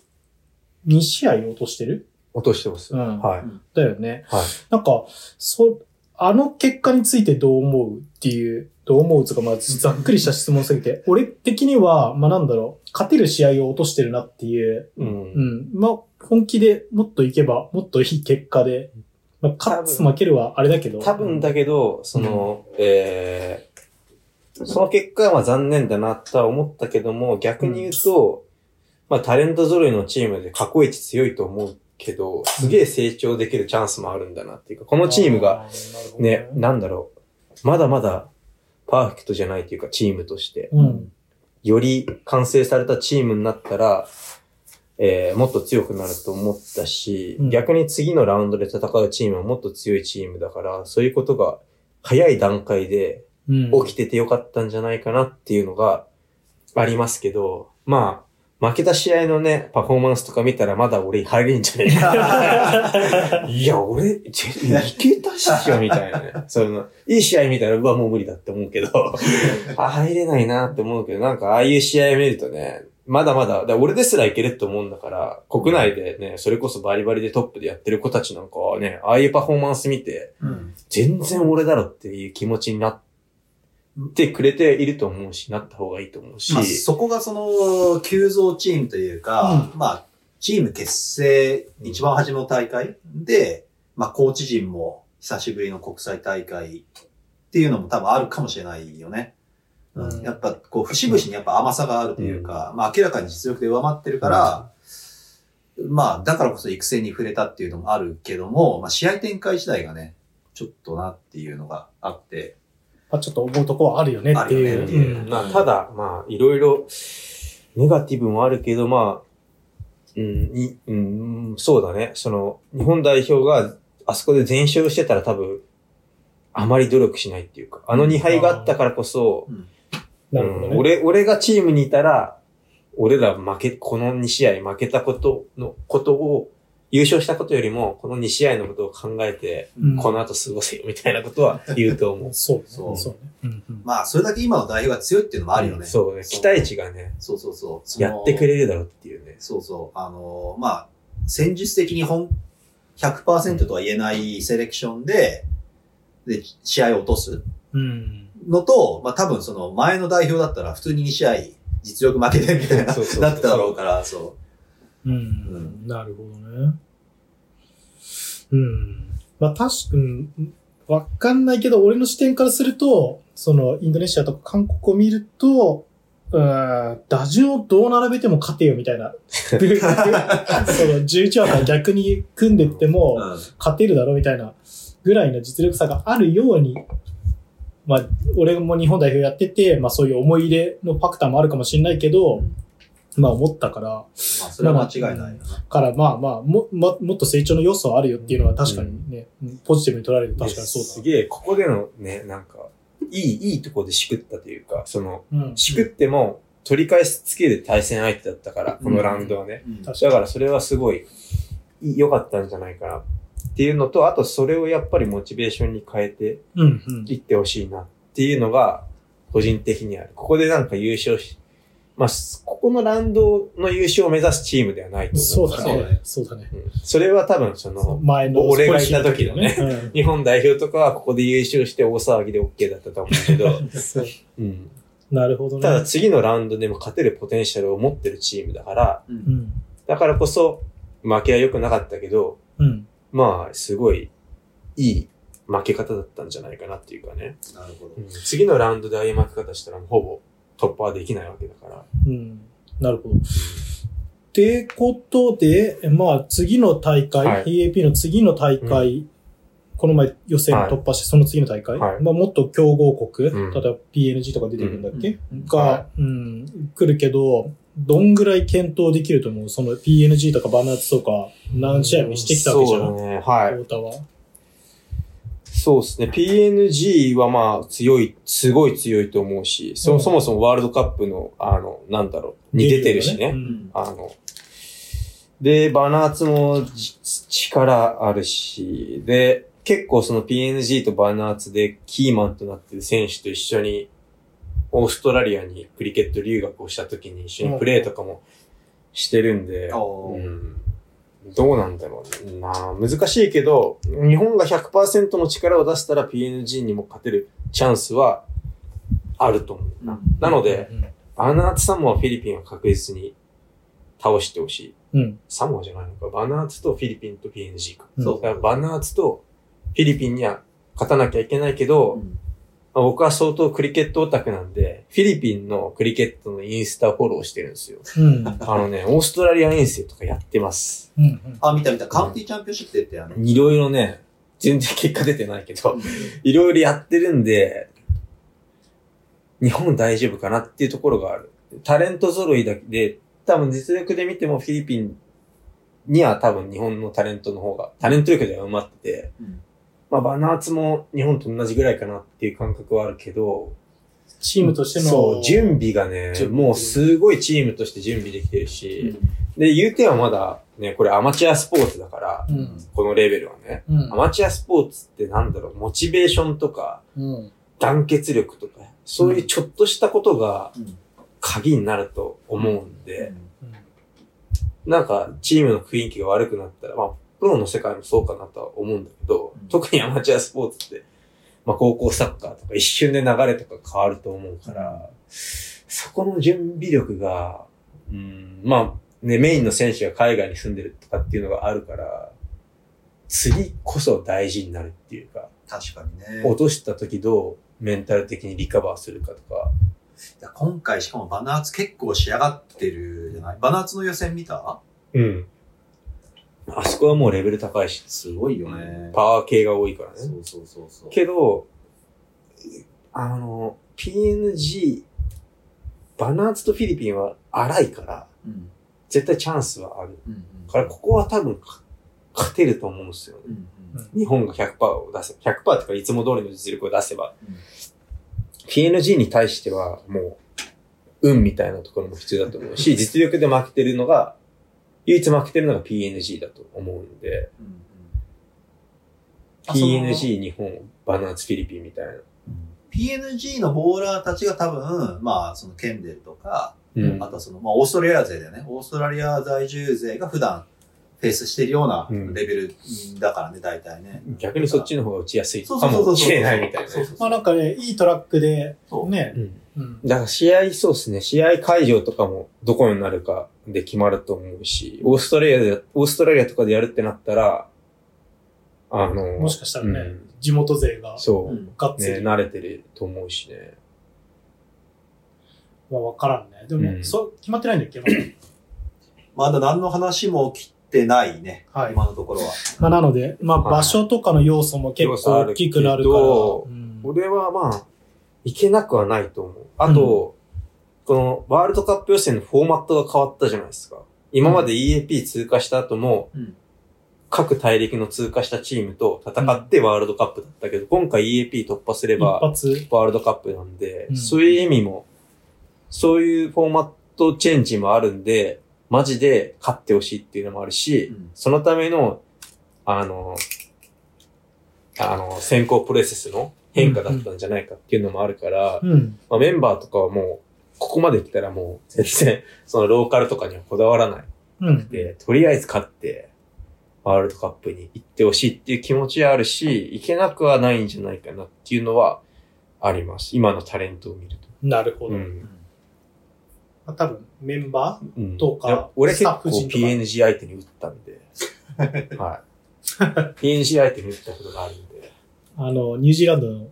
2試合落としてる？落としてます。うんはい。だよね。はい。なんか、そ、あの結果についてどう思うっていう、どう思う？つうか、まあ、ざっくりした質問すぎて、俺的には、まあなんだろう、勝てる試合を落としてるなっていう、うんう。ん。まあ、本気でもっといけば、もっといい結果で、まあ、勝つ負けるはあれだけど。多分だけど、その、えー、その結果はまあ残念だなとは思ったけども、逆に言うと、まあタレント揃いのチームで過去一強いと思うけど、すげえ成長できるチャンスもあるんだなっていうか、このチームが、ね、なんだろう、まだまだパーフェクトじゃないというか、チームとして、うん。より完成されたチームになったら、えーもっと強くなると思ったし、うん。逆に次のラウンドで戦うチームはもっと強いチームだから、そういうことが早い段階でうん起きててよかったんじゃないかなっていうのがありますけど、まあ、負けた試合のね、パフォーマンスとか見たらまだ俺入れんじゃねえか。いや、俺、ちいけたっしょ、みたいなね。その、いい試合見たら、うわ、もう無理だって思うけど、あ、入れないなって思うけど、なんかああいう試合見るとね、まだまだ、だ俺ですらいけるって思うんだから、国内でね、それこそバリバリでトップでやってる子たちなんかはね、ああいうパフォーマンス見て、うん。全然俺だろっていう気持ちになってくれていると思うし、なった方がいいと思うし。まあ、そこがその、急増チームというか、まあ、チーム結成、一番初めの大会で、まあ、コーチ陣も久しぶりの国際大会っていうのも多分あるかもしれないよね。ううん。ん、やっぱ、こう、節々にやっぱ甘さがあるというか、まあ、明らかに実力で上回ってるから、まあ、だからこそ育成に触れたっていうのもあるけども、まあ、試合展開自体がね、ちょっとなっていうのがあって、まあちょっと思うとこはあるよねっていう。ねううんまあ、ただ、まあ、いろいろ、ネガティブもあるけど、まあ、うん、いうん、そうだね。その、日本代表があそこで全勝してたら多分、あまり努力しないっていうか、あの2敗があったからこそ、なるほどね。うん俺、俺がチームにいたら、俺ら負け、この2試合負けたことのことを、優勝したことよりも、この2試合のことを考えて、うんこの後過ごせよみたいなことは言うと思う。そうそうそうね。うんうんまあ、それだけ今の代表が強いっていうのもあるよね。そうね。期待値がね、そうそうそう。やってくれるだろうっていうね。そうそう。あのーまあ、戦術的に本、100%とは言えないセレクションで、で、試合を落とすうん。のと、まあ多分その前の代表だったら普通に2試合実力負けてみたいな、そうそうそうなってただろうから、そうん。なるほどね。うん。まあ確かに、わかんないけど、俺の視点からすると、その、インドネシアとか韓国を見ると、うん、打順をどう並べても勝てよみたいな。その11話から逆に組んでってう。も、うん。勝てるだろうみたいなぐらいの実力差があるように、まあ、俺も日本代表やってて、まあそういう思い入れのファクターもあるかもしれないけど、うんまあ思ったから、まあそれは間違いない。からまあまあ、も、ももっと成長の要素はあるよっていうのは確かにね、ポジティブに取られると確かにそうすげえ、ここでのね、なんか、いい、いいとこでしくったというか、その、だ。うん。しくっても、取り返すつける対戦相手だったから、このラウンドはね。うん確だからそれはすごい、い良かったんじゃないかなっていうのと、あとそれをやっぱりモチベーションに変えてうん、うん。いってほしいなっていうのが、個人的にある。ここでなんか優勝し、まあ、ここのラウンドの優勝を目指すチームではないと思そうだそうだね。そうだね。うんそれは多分その、前の俺がいた時のねうん日本代表とかはここで優勝して大騒ぎで OK だったと思うけど、そううん、なるほどね。ただ次のラウンドでも勝てるポテンシャルを持ってるチームだから、う。うんん。だからこそ負けは良くなかったけど、うん。まあ、すごいいい負け方だったんじゃないかなっていうかね。なるほどう。ん次のラウンドでああいう負け方したらもうほぼ突破はできないわけだから。うん。なるほど。ってことで、まあ次の大会、はい EAP の次の大会、この前予選突破して、その次の大会、はいまあもっと強豪国、うん例えば PNG とか出てくるんだっけ、うんが、はうん、来るけど、どんぐらい検討できると思う？その PNG とかバナーツとか何試合もしてきたわけじゃん。そうだね。はい。太田は。そうですね。PNG はまあ強い、すごい強いと思うし、そ,、うんそもそもワールドカップの、あの、なんだろう、に出てるしね。ううんん。あの、で、バナーツもじ力あるし、で、結構その PNG とバナーツでキーマンとなってる選手と一緒に、オーストラリアにクリケット留学をした時に一緒にプレーとかもしてるんで、おーうんどうなんだろうな難しいけど、日本が100%の力を出したら PNG にも勝てるチャンスはあると思うな。うんなので、うんバナーツサモア、フィリピンは確実に倒してほしい。うん。サモアじゃないのか。バナーツとフィリピンと PNG か。うんそうだからバナーツとフィリピンには勝たなきゃいけないけど、うんまあ僕は相当クリケットオタクなんで、フィリピンのクリケットのインスタフォローしてるんですよ。うん。あのね、オーストラリア遠征とかやってます。うん。うんあ、見た見た。カウンティーチャンピオンシップ出てやね。いろいろね、全然結果出てないけど、いろいろやってるんで、日本大丈夫かなっていうところがある。タレント揃いだけで、多分実力で見てもフィリピンには多分日本のタレントの方が、タレント力では埋まってて、うんまあバナーツも日本と同じぐらいかなっていう感覚はあるけど、チームとしての。そう、準備がねもうすごいチームとして準備できてるし、で、言うてはまだね、これアマチュアスポーツだから、うん。このレベルはね。うんア。マチュアスポーツってなんだろう、モチベーションとか、うん。団結力とか、そういうちょっとしたことがうん鍵になると思うんで、うんなんかチームの雰囲気が悪くなったら、まあ、プロの世界もそうかなとは思うんだけど、うん特にアマチュアスポーツって、まあ高校サッカーとか一瞬で流れとか変わると思うから、そこの準備力が、うん、まあね、メインの選手が海外に住んでるとかっていうのがあるから、次こそ大事になるっていうか、確かにね。落とした時どうメンタル的にリカバーするかとか、いや今回しかもバナーツ結構仕上がってるじゃない？バナーツの予選見た？うん。あそこはもうレベル高いし、すごいよね。パワー系が多いからね。そうそうそうそう。けど、あの、PNG、バナーツとフィリピンは荒いから、うん。絶対チャンスはある。うん。だからここは多分か勝てると思うんですよね。うん。日本が100%を出せ、100%ってかいつも通りの実力を出せば、うん PNG に対してはもう、運みたいなところも必要だと思うし、実力で負けてるのが、唯一負けてるのが PNG だと思うんで、うんうんあその PNG 日本、バナーツフィリピンみたいな。PNG のボーラーたちが多分、まあ、そのケンデルとか、うんあとはその、まあ、オーストラリア勢だよね。オーストラリア在住勢が普段フェイスしてるようなうんレベルだからね、大体ね。逆にそっちの方が打ちやすいそうかそうそうそう。もしれないみたいなね。そうそうそうまあなんかね、いいトラックで、そうねう、んうん。だから試合、そうですね。試合会場とかもどこになるかで決まると思うし、オーストラリアで、オーストラリアとかでやるってなったら、あの、もしかしたらね、うん地元勢がそうう、んね、がっつり、慣れてると思うしね。まあわからんね。でも、うんそう、決まってないんだっけ？まだ何の話も切ってないね。はい今のところは。まあなので、まあはい場所とかの要素も結構大きくなるから。要素あるうん俺はまあ、いけなくはないと思う。あと、このワールドカップ予選のフォーマットが変わったじゃないですか。今まで EAP 通過した後も、うん各大陸の通過したチームと戦ってワールドカップだったけど、今回 EAP 突破すれ一ば発。ワールドカップなんで、うんそういう意味も、そういうフォーマットチェンジもあるんで、マジで勝ってほしいっていうのもあるし、うんそのための、あの、あの、先行プロセスの変化だったんじゃないかっていうのもあるから、うん。まあ、メンバーとかはもう、ここまで来たらもう、全然、そのローカルとかにはこだわらないうん。で、とりあえず勝って、ワールドカップに行ってほしいっていう気持ちはあるし、行けなくはないんじゃないかなっていうのはあります。今のタレントを見ると。なるほど。うん。まあ多分、メンバうんどうかいや俺結構 PNG 相手に打ったんで、はい。PNG 相手に打ったことがあるんで、ー、あの、ニュージーランドの、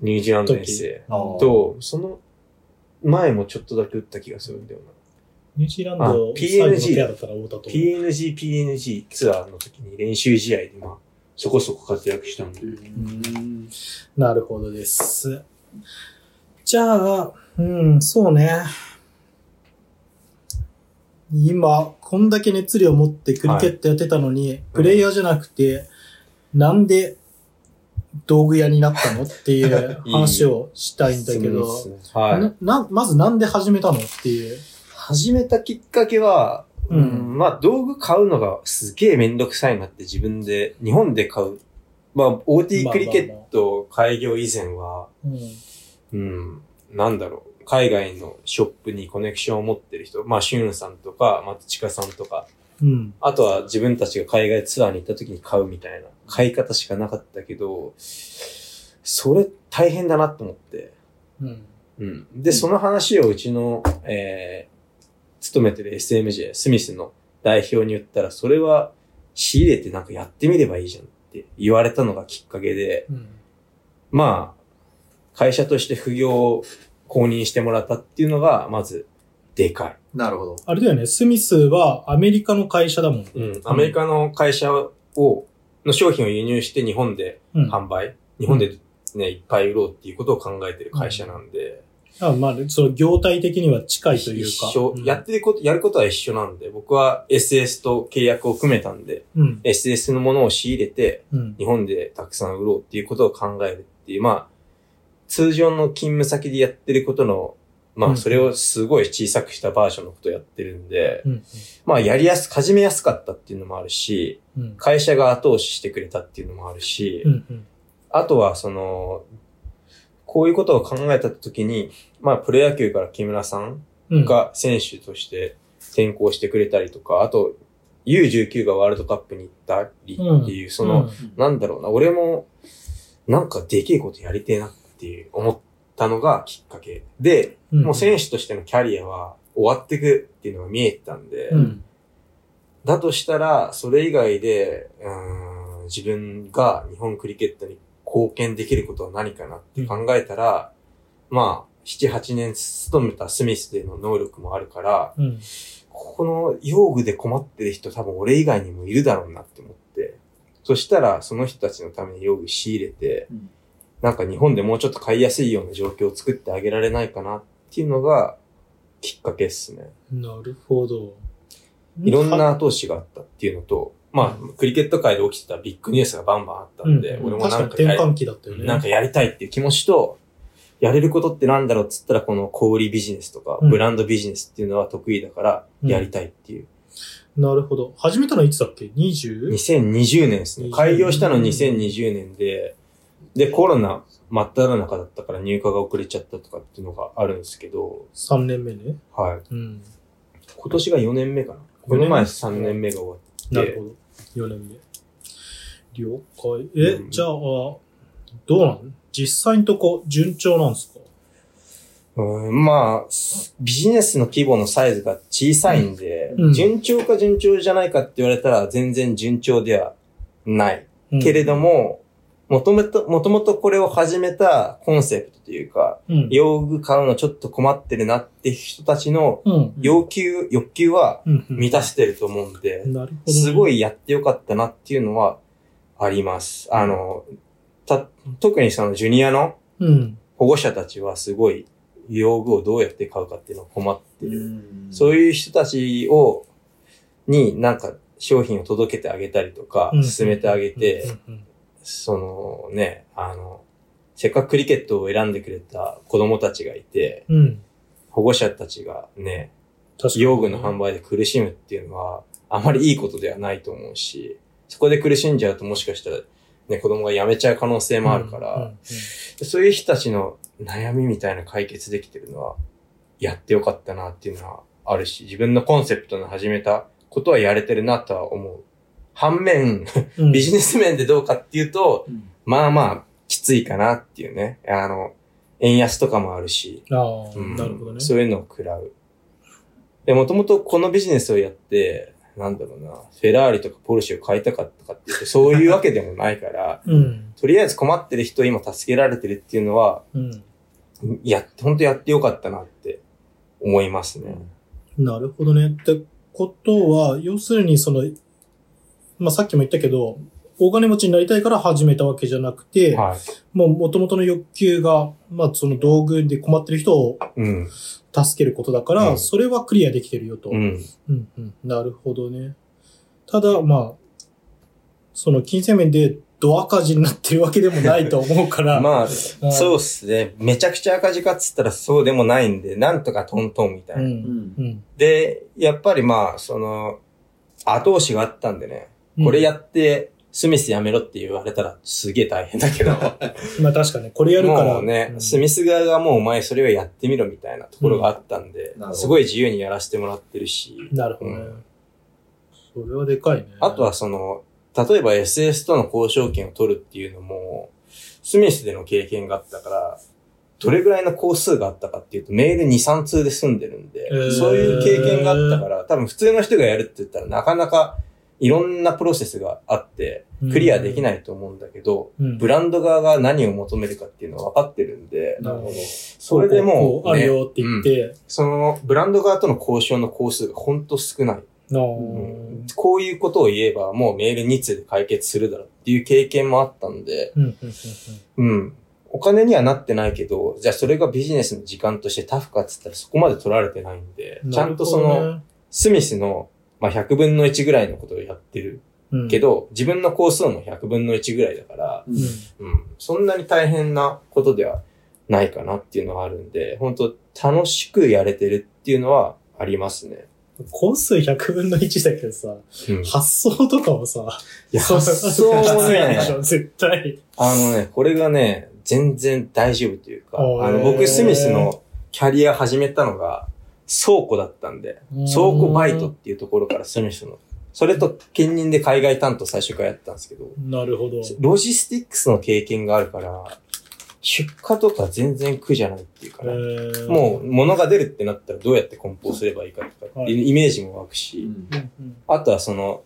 ニュージーランド遠征と、その前もちょっとだけ打った気がするんだよな。ニュージーランあド PNG だったら太田と。PNG、PNG ツアーの時に練習試合で、まあ、そこそこ活躍したんで。うんなるほどです。じゃあ、うん、そうね。今、こんだけ熱量を持ってクリケットやってたのに、プレイヤーじゃなくて、なんで道具屋になったの？っていう 話をしたいんだけど、そうです。ねはい。ななまずなんで始めたの？っていう。始めたきっかけは、うん。うん、まあ道具買うのがすげえめんどくさいなって自分で、日本で買う。まあ OT クリケット開業以前は、うん。うん、なんだろう。海外のショップにコネクションを持ってる人、まあ、シュンさんとか、松近さんとか、うん。あとは自分たちが海外ツアーに行った時に買うみたいな買い方しかなかったけど、それ大変だなと思って。うん。うん。で、その話をうちの、えー、勤めてる SMJ、スミスの代表に言ったら、それは仕入れてなんかやってみればいいじゃんって言われたのがきっかけで、うん。まあ、会社として副業を公認してもらったっていうのが、まず、でかい。なるほど。あれだよね、スミスはアメリカの会社だもん。うん。アメリカの会社を、の商品を輸入して日本でうん。販売、日本でね、いっぱい売ろうっていうことを考えてる会社なんで、あまあ、その業態的には近いというか。一緒、うんやってること、やることは一緒なんで、僕は SS と契約を組めたんで、うん。SS のものを仕入れて、うん。日本でたくさん売ろうっていうことを考えるっていう、まあ、通常の勤務先でやってることの、まうんあ、それをすごい小さくしたバージョンのことをやってるんで、うん。まあ、やりやす、始めやすかったっていうのもあるし、うん。会社が後押ししてくれたっていうのもあるし、うん。うん。あとは、その、こういうことを考えたときに、まあ、プロ野球から木村さんうん。が選手として転校してくれたりとか、あと、U19 がワールドカップに行ったりっていう、その、なんだろうな、俺も、なんかでけえことやりてえなっていう思ったのがきっかけで、うん、もう選手としてのキャリアは終わってくっていうのが見えてたんで、うん。だとしたら、それ以外で、うーん自分が日本クリケットに貢献できることは何かなって考えたら、まあ、7、8年勤めたスミスでの能力もあるから、うん。ここの用具で困ってる人多分俺以外にもいるだろうなって思って、そしたらその人たちのために用具仕入れて、うんなんか日本でもうちょっと買いやすいような状況を作ってあげられないかなっていうのがきっかけですね。なるほど。いろんな後押しがあったっていうのと、まあ、クリケット界で起きてたビッグニュースがバンバンあったんで、うん、俺もなんか転換期だったよね。なんかやりたいっていう気持ちと、やれることってなんだろうっつったら、この小売ビジネスとか、うんブランドビジネスっていうのは得意だから、うんやりたいっていう。なるほど。始めたのはいつだっけ ?20? 2020年ですね。20開業したの2020年で、で、コロナ真っ只中だったから入荷が遅れちゃったとかっていうのがあるんですけど、3年目ね。はい。うん。今年が4年目かな。この前3年目が終わって。なるほど。4年目。了解。え、うんじゃあ、どうなの実際のとこ順調なんですか？うんまあ、ビジネスの規模のサイズが小さいんで、うん順調か順調じゃないかって言われたら全然順調ではない。けれど、ども、もともと、もともとこれを始めたコンセプトというか、うん。用具買うのちょっと困ってるなって人たちのうん。要求、欲求はうん。うん満たしてると思うんで。すごいやってよかったなっていうのはあります。あの、た、特にそのジュニアのうん。保護者たちはすごい用具をどうやって買うかっていうのを困ってる。そういいう人たちを、になんか商品を届けてあげたりとか、うん進めてあげて、うんうんそのね、あの、せっかくクリケットを選んでくれた子供たちがいて、うん。うん。保護者たちがね。用具の販売で苦しむっていうのは、あまりいいことではないと思うし、そこで苦しんじゃうともしかしたら、ね、子供が辞めちゃう可能性もあるから、うんうんそういう人たちの悩みみたいな解決できてるのは、やってよかったなっていうのはあるし、自分のコンセプトの始めたことはやれてるなとは思う。反面、うんビジネス面でどうかっていうと、まあまあ、きついかなっていうね。あの、円安とかもあるし、ああ、うんなるほどね。そういうのを食らう。で、もともとこのビジネスをやって、なんだろうな、フェラーリとかポルシェを買いたかったかっていうと、そういうわけでもないから、うん。とりあえず困ってる人を今助けられてるっていうのは、うん。や、本当やってよかったなって思いますね。なるほどね。ってことは、要するにその、まあ、さっきも言ったけど、大金持ちになりたいから始めたわけじゃなくて、はい。もう元々の欲求が、まあ、その道具で困ってる人をうん。助けることだから、うんそれはクリアできてるよと。うん。うんうん、なるほどね。ただ、まあ、その金銭面でド赤字になってるわけでもないと思うから。まあ、うんそうっすね。めちゃくちゃ赤字かっつったらそうでもないんで、なんとかトントンみたいな。うん。うんうん。で、やっぱりまあ、その、後押しがあったんでね、これやって、スミスやめろって言われたらすげえ大変だけど、まあ確かに、これやるから。もうね、うん。スミス側がもうお前それをやってみろみたいなところがあったんで、うん。すごい自由にやらせてもらってるし、なるほどね。うん。それはでかいね。あとはその、例えば SS との交渉権を取るっていうのも、スミスでの経験があったから、どれぐらいの工数があったかっていうと、メール2、3通で済んでるんで、えー。そういう経験があったから、多分普通の人がやるって言ったらなかなかいろんなプロセスがあって、クリアできないと思うんだけど、うん。ブランド側が何を求めるかっていうのは分かってるんで、なるほど。それでもう、こあるよって言っうん。て、そのブランド側との交渉の工数がほんと少ない。うん。こういうことを言えばもうメール2通で解決するだろうっていう経験もあったんで、うん。お金にはなってないけど、じゃあそれがビジネスの時間としてタフかっつったらそこまで取られてないんで、ちゃんとその、スミスの、まあ、100分の1ぐらいのことをやってる。のけ、ど、自分の工数も100分の1ぐらいだから、うん。うん、そんなに大変なことではないかなっていうのはあるんで、本当楽しくやれてるっていうのはありますね。工数100分の1だけどさ、うん、い発想とかもさ、や、発想もね 絶対。あのね、これがね、全然大丈夫というか、あの、僕、スミスのキャリア始めたのが倉庫だったんで、うん。倉庫バイトっていうところからスミスの、それと兼任で海外担当最初からやったんですけど、なるほど。ロジスティックスの経験があるから、出荷とか全然苦じゃないっていうかえね、ー。もう物が出るってなったらどうやって梱包すればいいかとかってい。うイメージも湧くし、あとはその、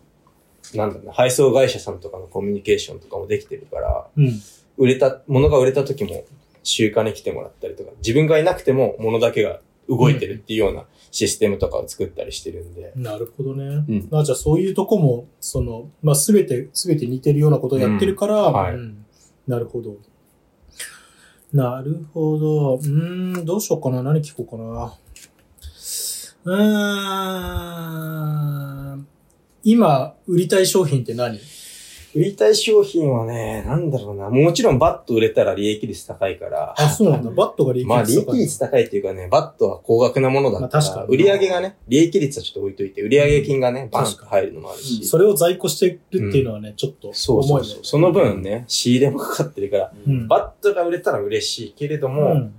なんだろうな、配送会社さんとかのコミュニケーションとかもできてるから、うん。売れた、物が売れた時も集荷に来てもらったりとか、自分がいなくても物だけが動いてるっていうようなシステムとかを作ったりしてるんで、なるほどね。うんまあじゃあそういうとこも、その、まあすべて、すべて似てるようなことをやってるから、うんはいうんなるほど。なるほど。うーん、どうしようかな。何聞こうかな。うーん。今、売りたい商品って何？売りたい商品はね、なんだろうな、もちろんバット売れたら利益率高いから、あ、そうなんだ。バットが利益率まあ利益高い率高いっていうかね、バットは高額なものだった。ら、まあ確かに。売り上げがね、利益率はちょっと置いといて、売上金がね、バンと入るのもあるし、それを在庫してるっていうのはね、ちょっとそう重いねそう。そう。その分ね、仕入れもかかってるから、うん。バットが売れたら嬉しいけれども、うん。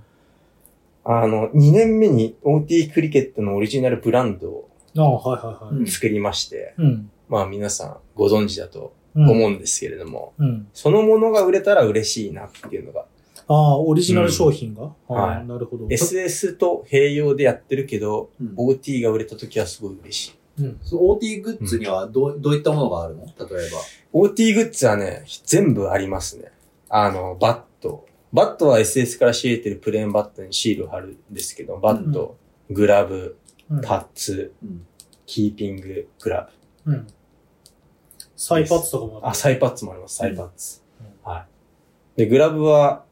あの、2年目に OT クリケットのオリジナルブランドをああ、はいはいはい。うん。作りまして、うん。まあ皆さんご存知だとうん。思うんですけれども、うん。そのものが売れたら嬉しいなっていうのが、ああ、オリジナル商品が、ああはいなるほど。SS と併用でやってるけど、うん OT が売れた時はすごい嬉しい。うん。OT グッズにはどうどういったものがあるの？例えば。OT グッズはね、全部ありますね。あの、バット。バットは SS から仕入れてるプレーンバットにシールを貼るんですけど、バット、グラブ、うんパッツ、うんキーピング、グラブ。うん。サイパッツとかもああ、サイパッツもあります、サイパッツ。うんはい。で、グラブは、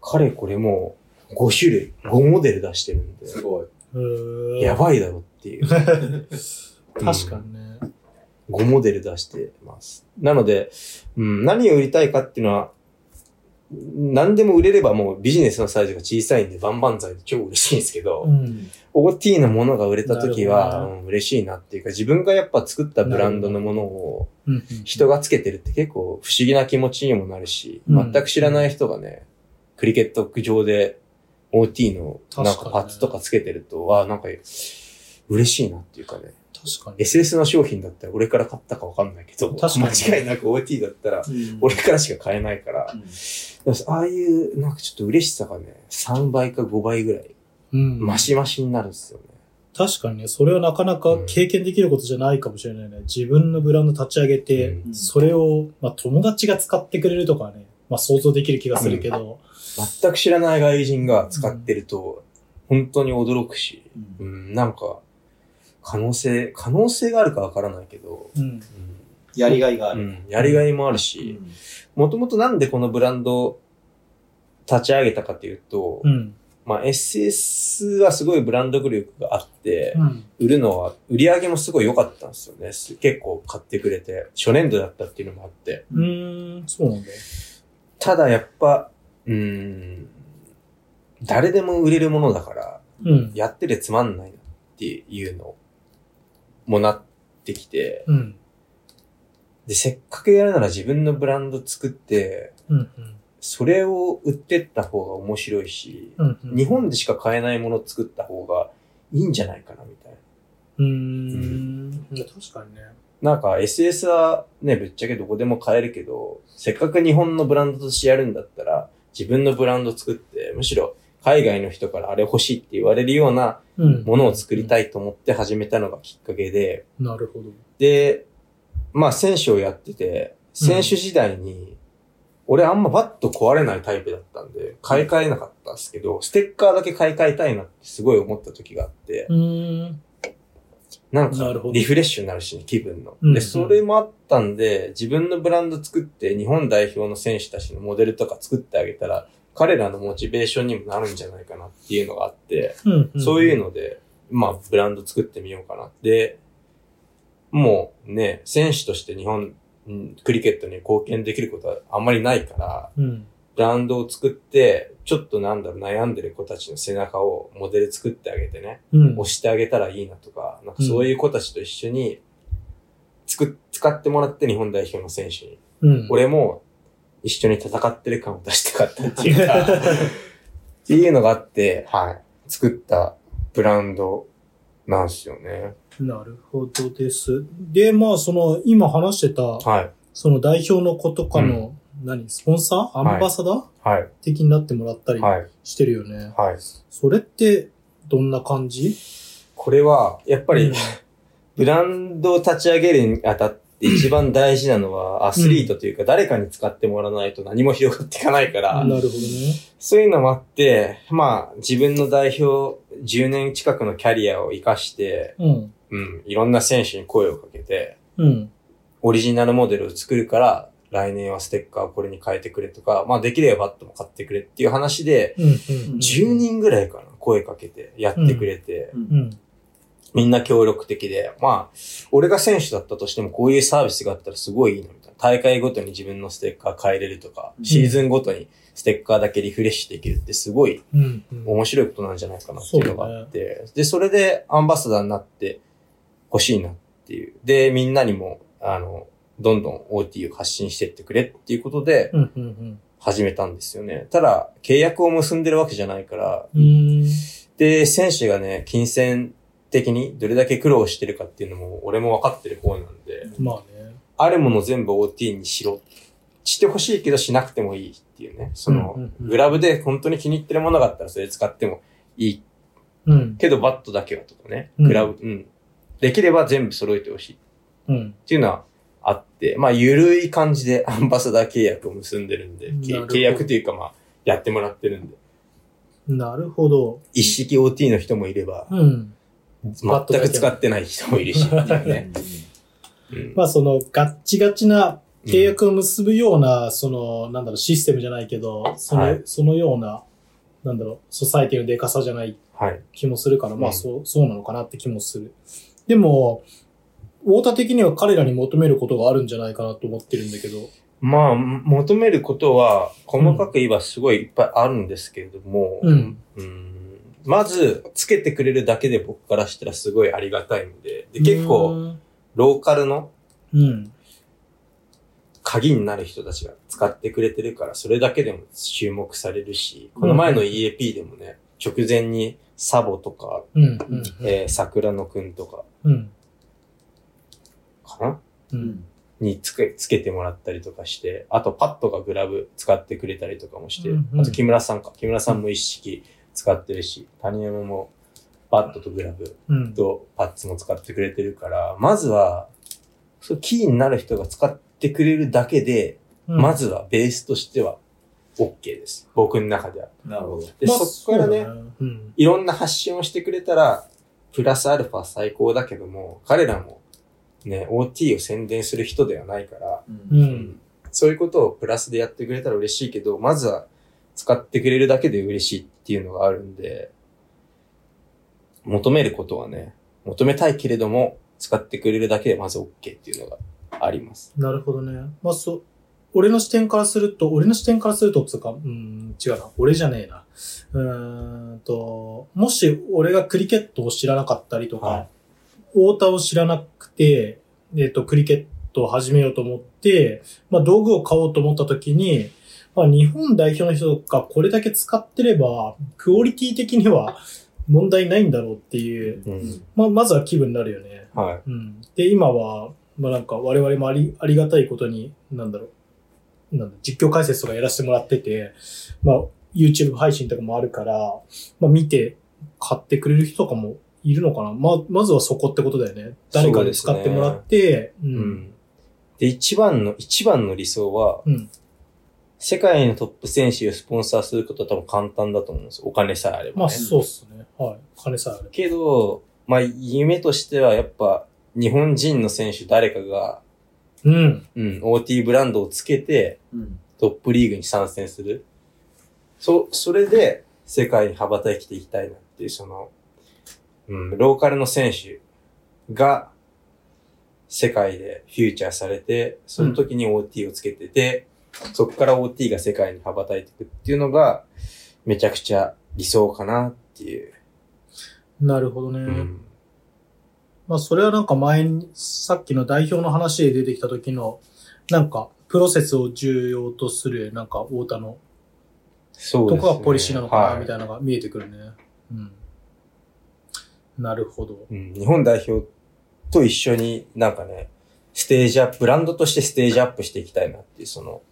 かれこれもう5種類、5モデル出してるんで、すごい。やばいだろっていう。確かにね。5モデル出してます。なので、うん、何を売りたいかっていうのは、何でも売れればもうビジネスのサイズが小さいんでバンバン剤で超嬉しいんですけど、うん。OT のものが売れた時なは、るほどうん嬉しいなっていうか、自分がやっぱ作ったブランドのものをうん。人がつけてるって結構不思議な気持ちにもなるし、うん全く知らない人がね、クリケット上で OT のなんかパッツとかつけてると、わあ、なんか嬉しいなっていうかね。確かに。SS の商品だったら俺から買ったかわかんないけど、確かに。間違いなく OT だったら俺からしか買えないから、うん。ああいうなんかちょっと嬉しさがね、3倍か5倍ぐらいうん。マシマシになるんですよね。確かにね、それはなかなか経験できることじゃないかもしれないね。自分のブランド立ち上げて、うん。それを、まあ友達が使ってくれるとかはね、まあ想像できる気がするけど、全く知らない外人が使ってると、本当に驚くし、うん。うん、なんか、可能性、可能性があるかわからないけど、うん。やりがいがある。うん、やりがいもあるうし、んもともとなんでこのブランドを立ち上げたかというと、うん。まあ SS はすごいブランド力があって、うん。売るのは、売り上げもすごい良かったんですよね。す結構買ってくれて、初年度だったっていうのもあって。うーん、そうなんだ。ただやっぱ、うーん、誰でも売れるものだから、うん。やっててつまんないなっていうのもなってきて、うん。で、せっかくやるなら自分のブランド作って、うん。それを売ってった方が面白いし、うん。うん。日本でしか買えないものを作った方がいいんじゃないかなみたいな。うーん。いや確かにね。なんか SS はね、ぶっちゃけどこでも買えるけど、せっかく日本のブランドとしてやるんだったら、自分のブランド作って、むしろ海外の人からあれ欲しいって言われるようなうん。ものを作りたいと思って始めたのがきっかけで、なるほど。で、まあ選手をやってて、選手時代に、俺あんまバット壊れないタイプだったんで、買い替えなかったんですけど、ステッカーだけ買い替えたいなってすごい思った時があって。なんかリフレッシュになるしね、気分の。うんで、それもあったんで、自分のブランド作って日本代表の選手たちのモデルとか作ってあげたら、彼らのモチベーションにもなるんじゃないかなっていうのがあって、うんうんそういうので、まあ、ブランド作ってみようかな。で、もうね、選手として日本、うんクリケットに貢献できることはあんまりないから、うん。ブランドを作って、ちょっとなんだろう、悩んでる子たちの背中をモデル作ってあげてね、うん。押してあげたらいいなとか、なんかそういう子たちと一緒に、つく、使ってもらって日本代表の選手に、うん。俺も一緒に戦ってる感を出したかったっていうか、っていうのがあって、はい、作ったブランドなんですよね。なるほどです。で、まあ、その、今話してた、はい、その代表の子とかの、何、スポンサー？アンバサダー、はい、的になってもらったりはい、してるよね。はい。それって、どんな感じ？これは、やっぱり、うん。ブランドを立ち上げるにあたって一番大事なのは、アスリートというか、誰かに使ってもらわないと何も広がっていかないから、なるほどね。そういうのもあって、まあ、自分の代表10年近くのキャリアを活かして、うん。うん、いろんな選手に声をかけて、うん。オリジナルモデルを作るから、来年はステッカーをこれに変えてくれとか、まあできればバットも買ってくれっていう話で、うん。うん。10人ぐらいかな、声かけてやってくれて、うん。みんな協力的で、まあ、俺が選手だったとしてもこういうサービスがあったらすごいいいなみたいな。大会ごとに自分のステッカー変えれるとか、うんシーズンごとにステッカーだけリフレッシュできるってすごいうん。うん。面白いことなんじゃないかなっていうのがあって、で、それでアンバサダーになって欲しいなっていう。で、みんなにも、あの、どんどん OT を発信してってくれっていうことでうん。うん。始めたんですよね。ただ、契約を結んでるわけじゃないから、うん。うん。で、選手がね、金銭的にどれだけ苦労してるかっていうのも俺も分かってる方なんで、まあね。あるもの全部 OT にしろ。してほしいけどしなくてもいいっていうね。その、グラブで本当に気に入ってるものがあったらそれ使ってもいいうん。けどバットだけはとかね。うんグラブ、うん。できれば全部揃えてほしいっうん。ていうのはあって、まあ、ゆるい感じで アンバサダー契約を結んでるんで、契約というかまあ、やってもらってるんで。なるほど。一式 OT の人もいれば、うん。全く使ってない人もいるし、ね。うんまあそのガッチガチな契約を結ぶような、その、なんだろう、システムじゃないけど、その、はいそのような、なんだろう、ソサイティのデカさじゃないはい。気もするから、まあうんそう、そうなのかなって気もする。でも、太田的には彼らに求めることがあるんじゃないかなと思ってるんだけど。まあ、求めることは、細かく言えばすごいいっぱいあるんですけれども、うん。うんまず、つけてくれるだけで僕からしたらすごいありがたいんで、で結構、ローカルのうん。鍵になる人たちが使ってくれてるから、それだけでも注目されるし、この前の EAP でもね、直前にサボとか。えー桜野くんとか、うん。かな？うん。につけ、つけてもらったりとかして、あとパッドがグラブ使ってくれたりとかもして、あと木村さんか。木村さんも一式使ってるし、谷山もバットとグラブうん。とパッツも使ってくれてるから、まずは、そうキーになる人が使ってくれるだけで、まずはベースとしては OK です。僕の中では。なるほど。で、まあそこからね、そうん。いろんな発信をしてくれたら、プラスアルファ最高だけども、彼らもね、OT を宣伝する人ではないから、う。うんそういうことをプラスでやってくれたら嬉しいけど、まずは使ってくれるだけで嬉しいっていうのがあるんで、求めることはね、求めたいけれども、使ってくれるだけでまず OK っていうのがあります。なるほどね。まあ、そう、俺の視点からすると、俺の視点からすると、つうか、うん、違うな。俺じゃねえな。うーんと、もし俺がクリケットを知らなかったりとか、はい太田を知らなくて、えっ、と、クリケットを始めようと思って、まあ、道具を買おうと思った時に、まあ、日本代表の人がこれだけ使ってれば、クオリティ的には問題ないんだろうっていう、うん。まあ、まずは気分になるよね。はい。うん。で、今は、まあなんか我々もあり、ありがたいことに、なんだろう、なんだ、実況解説とかやらせてもらってて、まあ YouTube 配信とかもあるから、まあ見て買ってくれる人とかもいるのかなまあ、まずはそこってことだよね。誰かに使ってもらって、う。うんん。で、一番の、一番の理想は、うん。世界のトップ選手をスポンサーすることは多分簡単だと思うんですよ。お金さえあればね。まあそうっすね。はい。金さえあれば。けど、まあ、夢としてはやっぱ、日本人の選手誰かが、うん。うん、OT ブランドをつけて、うん。トップリーグに参戦する。そ、それで、世界に羽ばたきていきたいなっていう、その、うん、ローカルの選手が、世界でフューチャーされて、その時に OT をつけてて、そこから OT が世界に羽ばたいていくっていうのが、めちゃくちゃ理想かなっていう。なるほどね。うん。まあ、それはなんか前に、さっきの代表の話で出てきた時の、なんか、プロセスを重要とする、なんか、太田のそうですね。とこがポリシーなのかな、はいみたいなのが見えてくるね。うん。なるほど。うん、日本代表と一緒になんかね、ステージアップ、ブランドとしてステージアップしていきたいなっていう、その、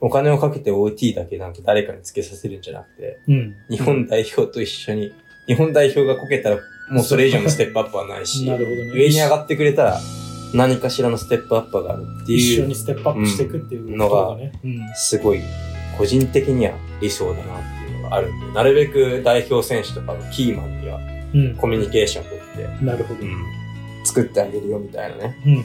お金をかけて OT だけなんか誰かにつけさせるんじゃなくて、うん。日本代表と一緒に、日本代表がこけたらもうそれ以上のステップアップはないし、なるほどね。上に上がってくれたら何かしらのステップアップがあるっていう一緒に、ステップアップしていくっていううんことが。すごい個人的には理想だなっていうのがあるんで、なるべく代表選手とかのキーマンにはうん。コミュニケーションを取って、なるほど。うん、作ってあげるよみたいなね。うん。うん。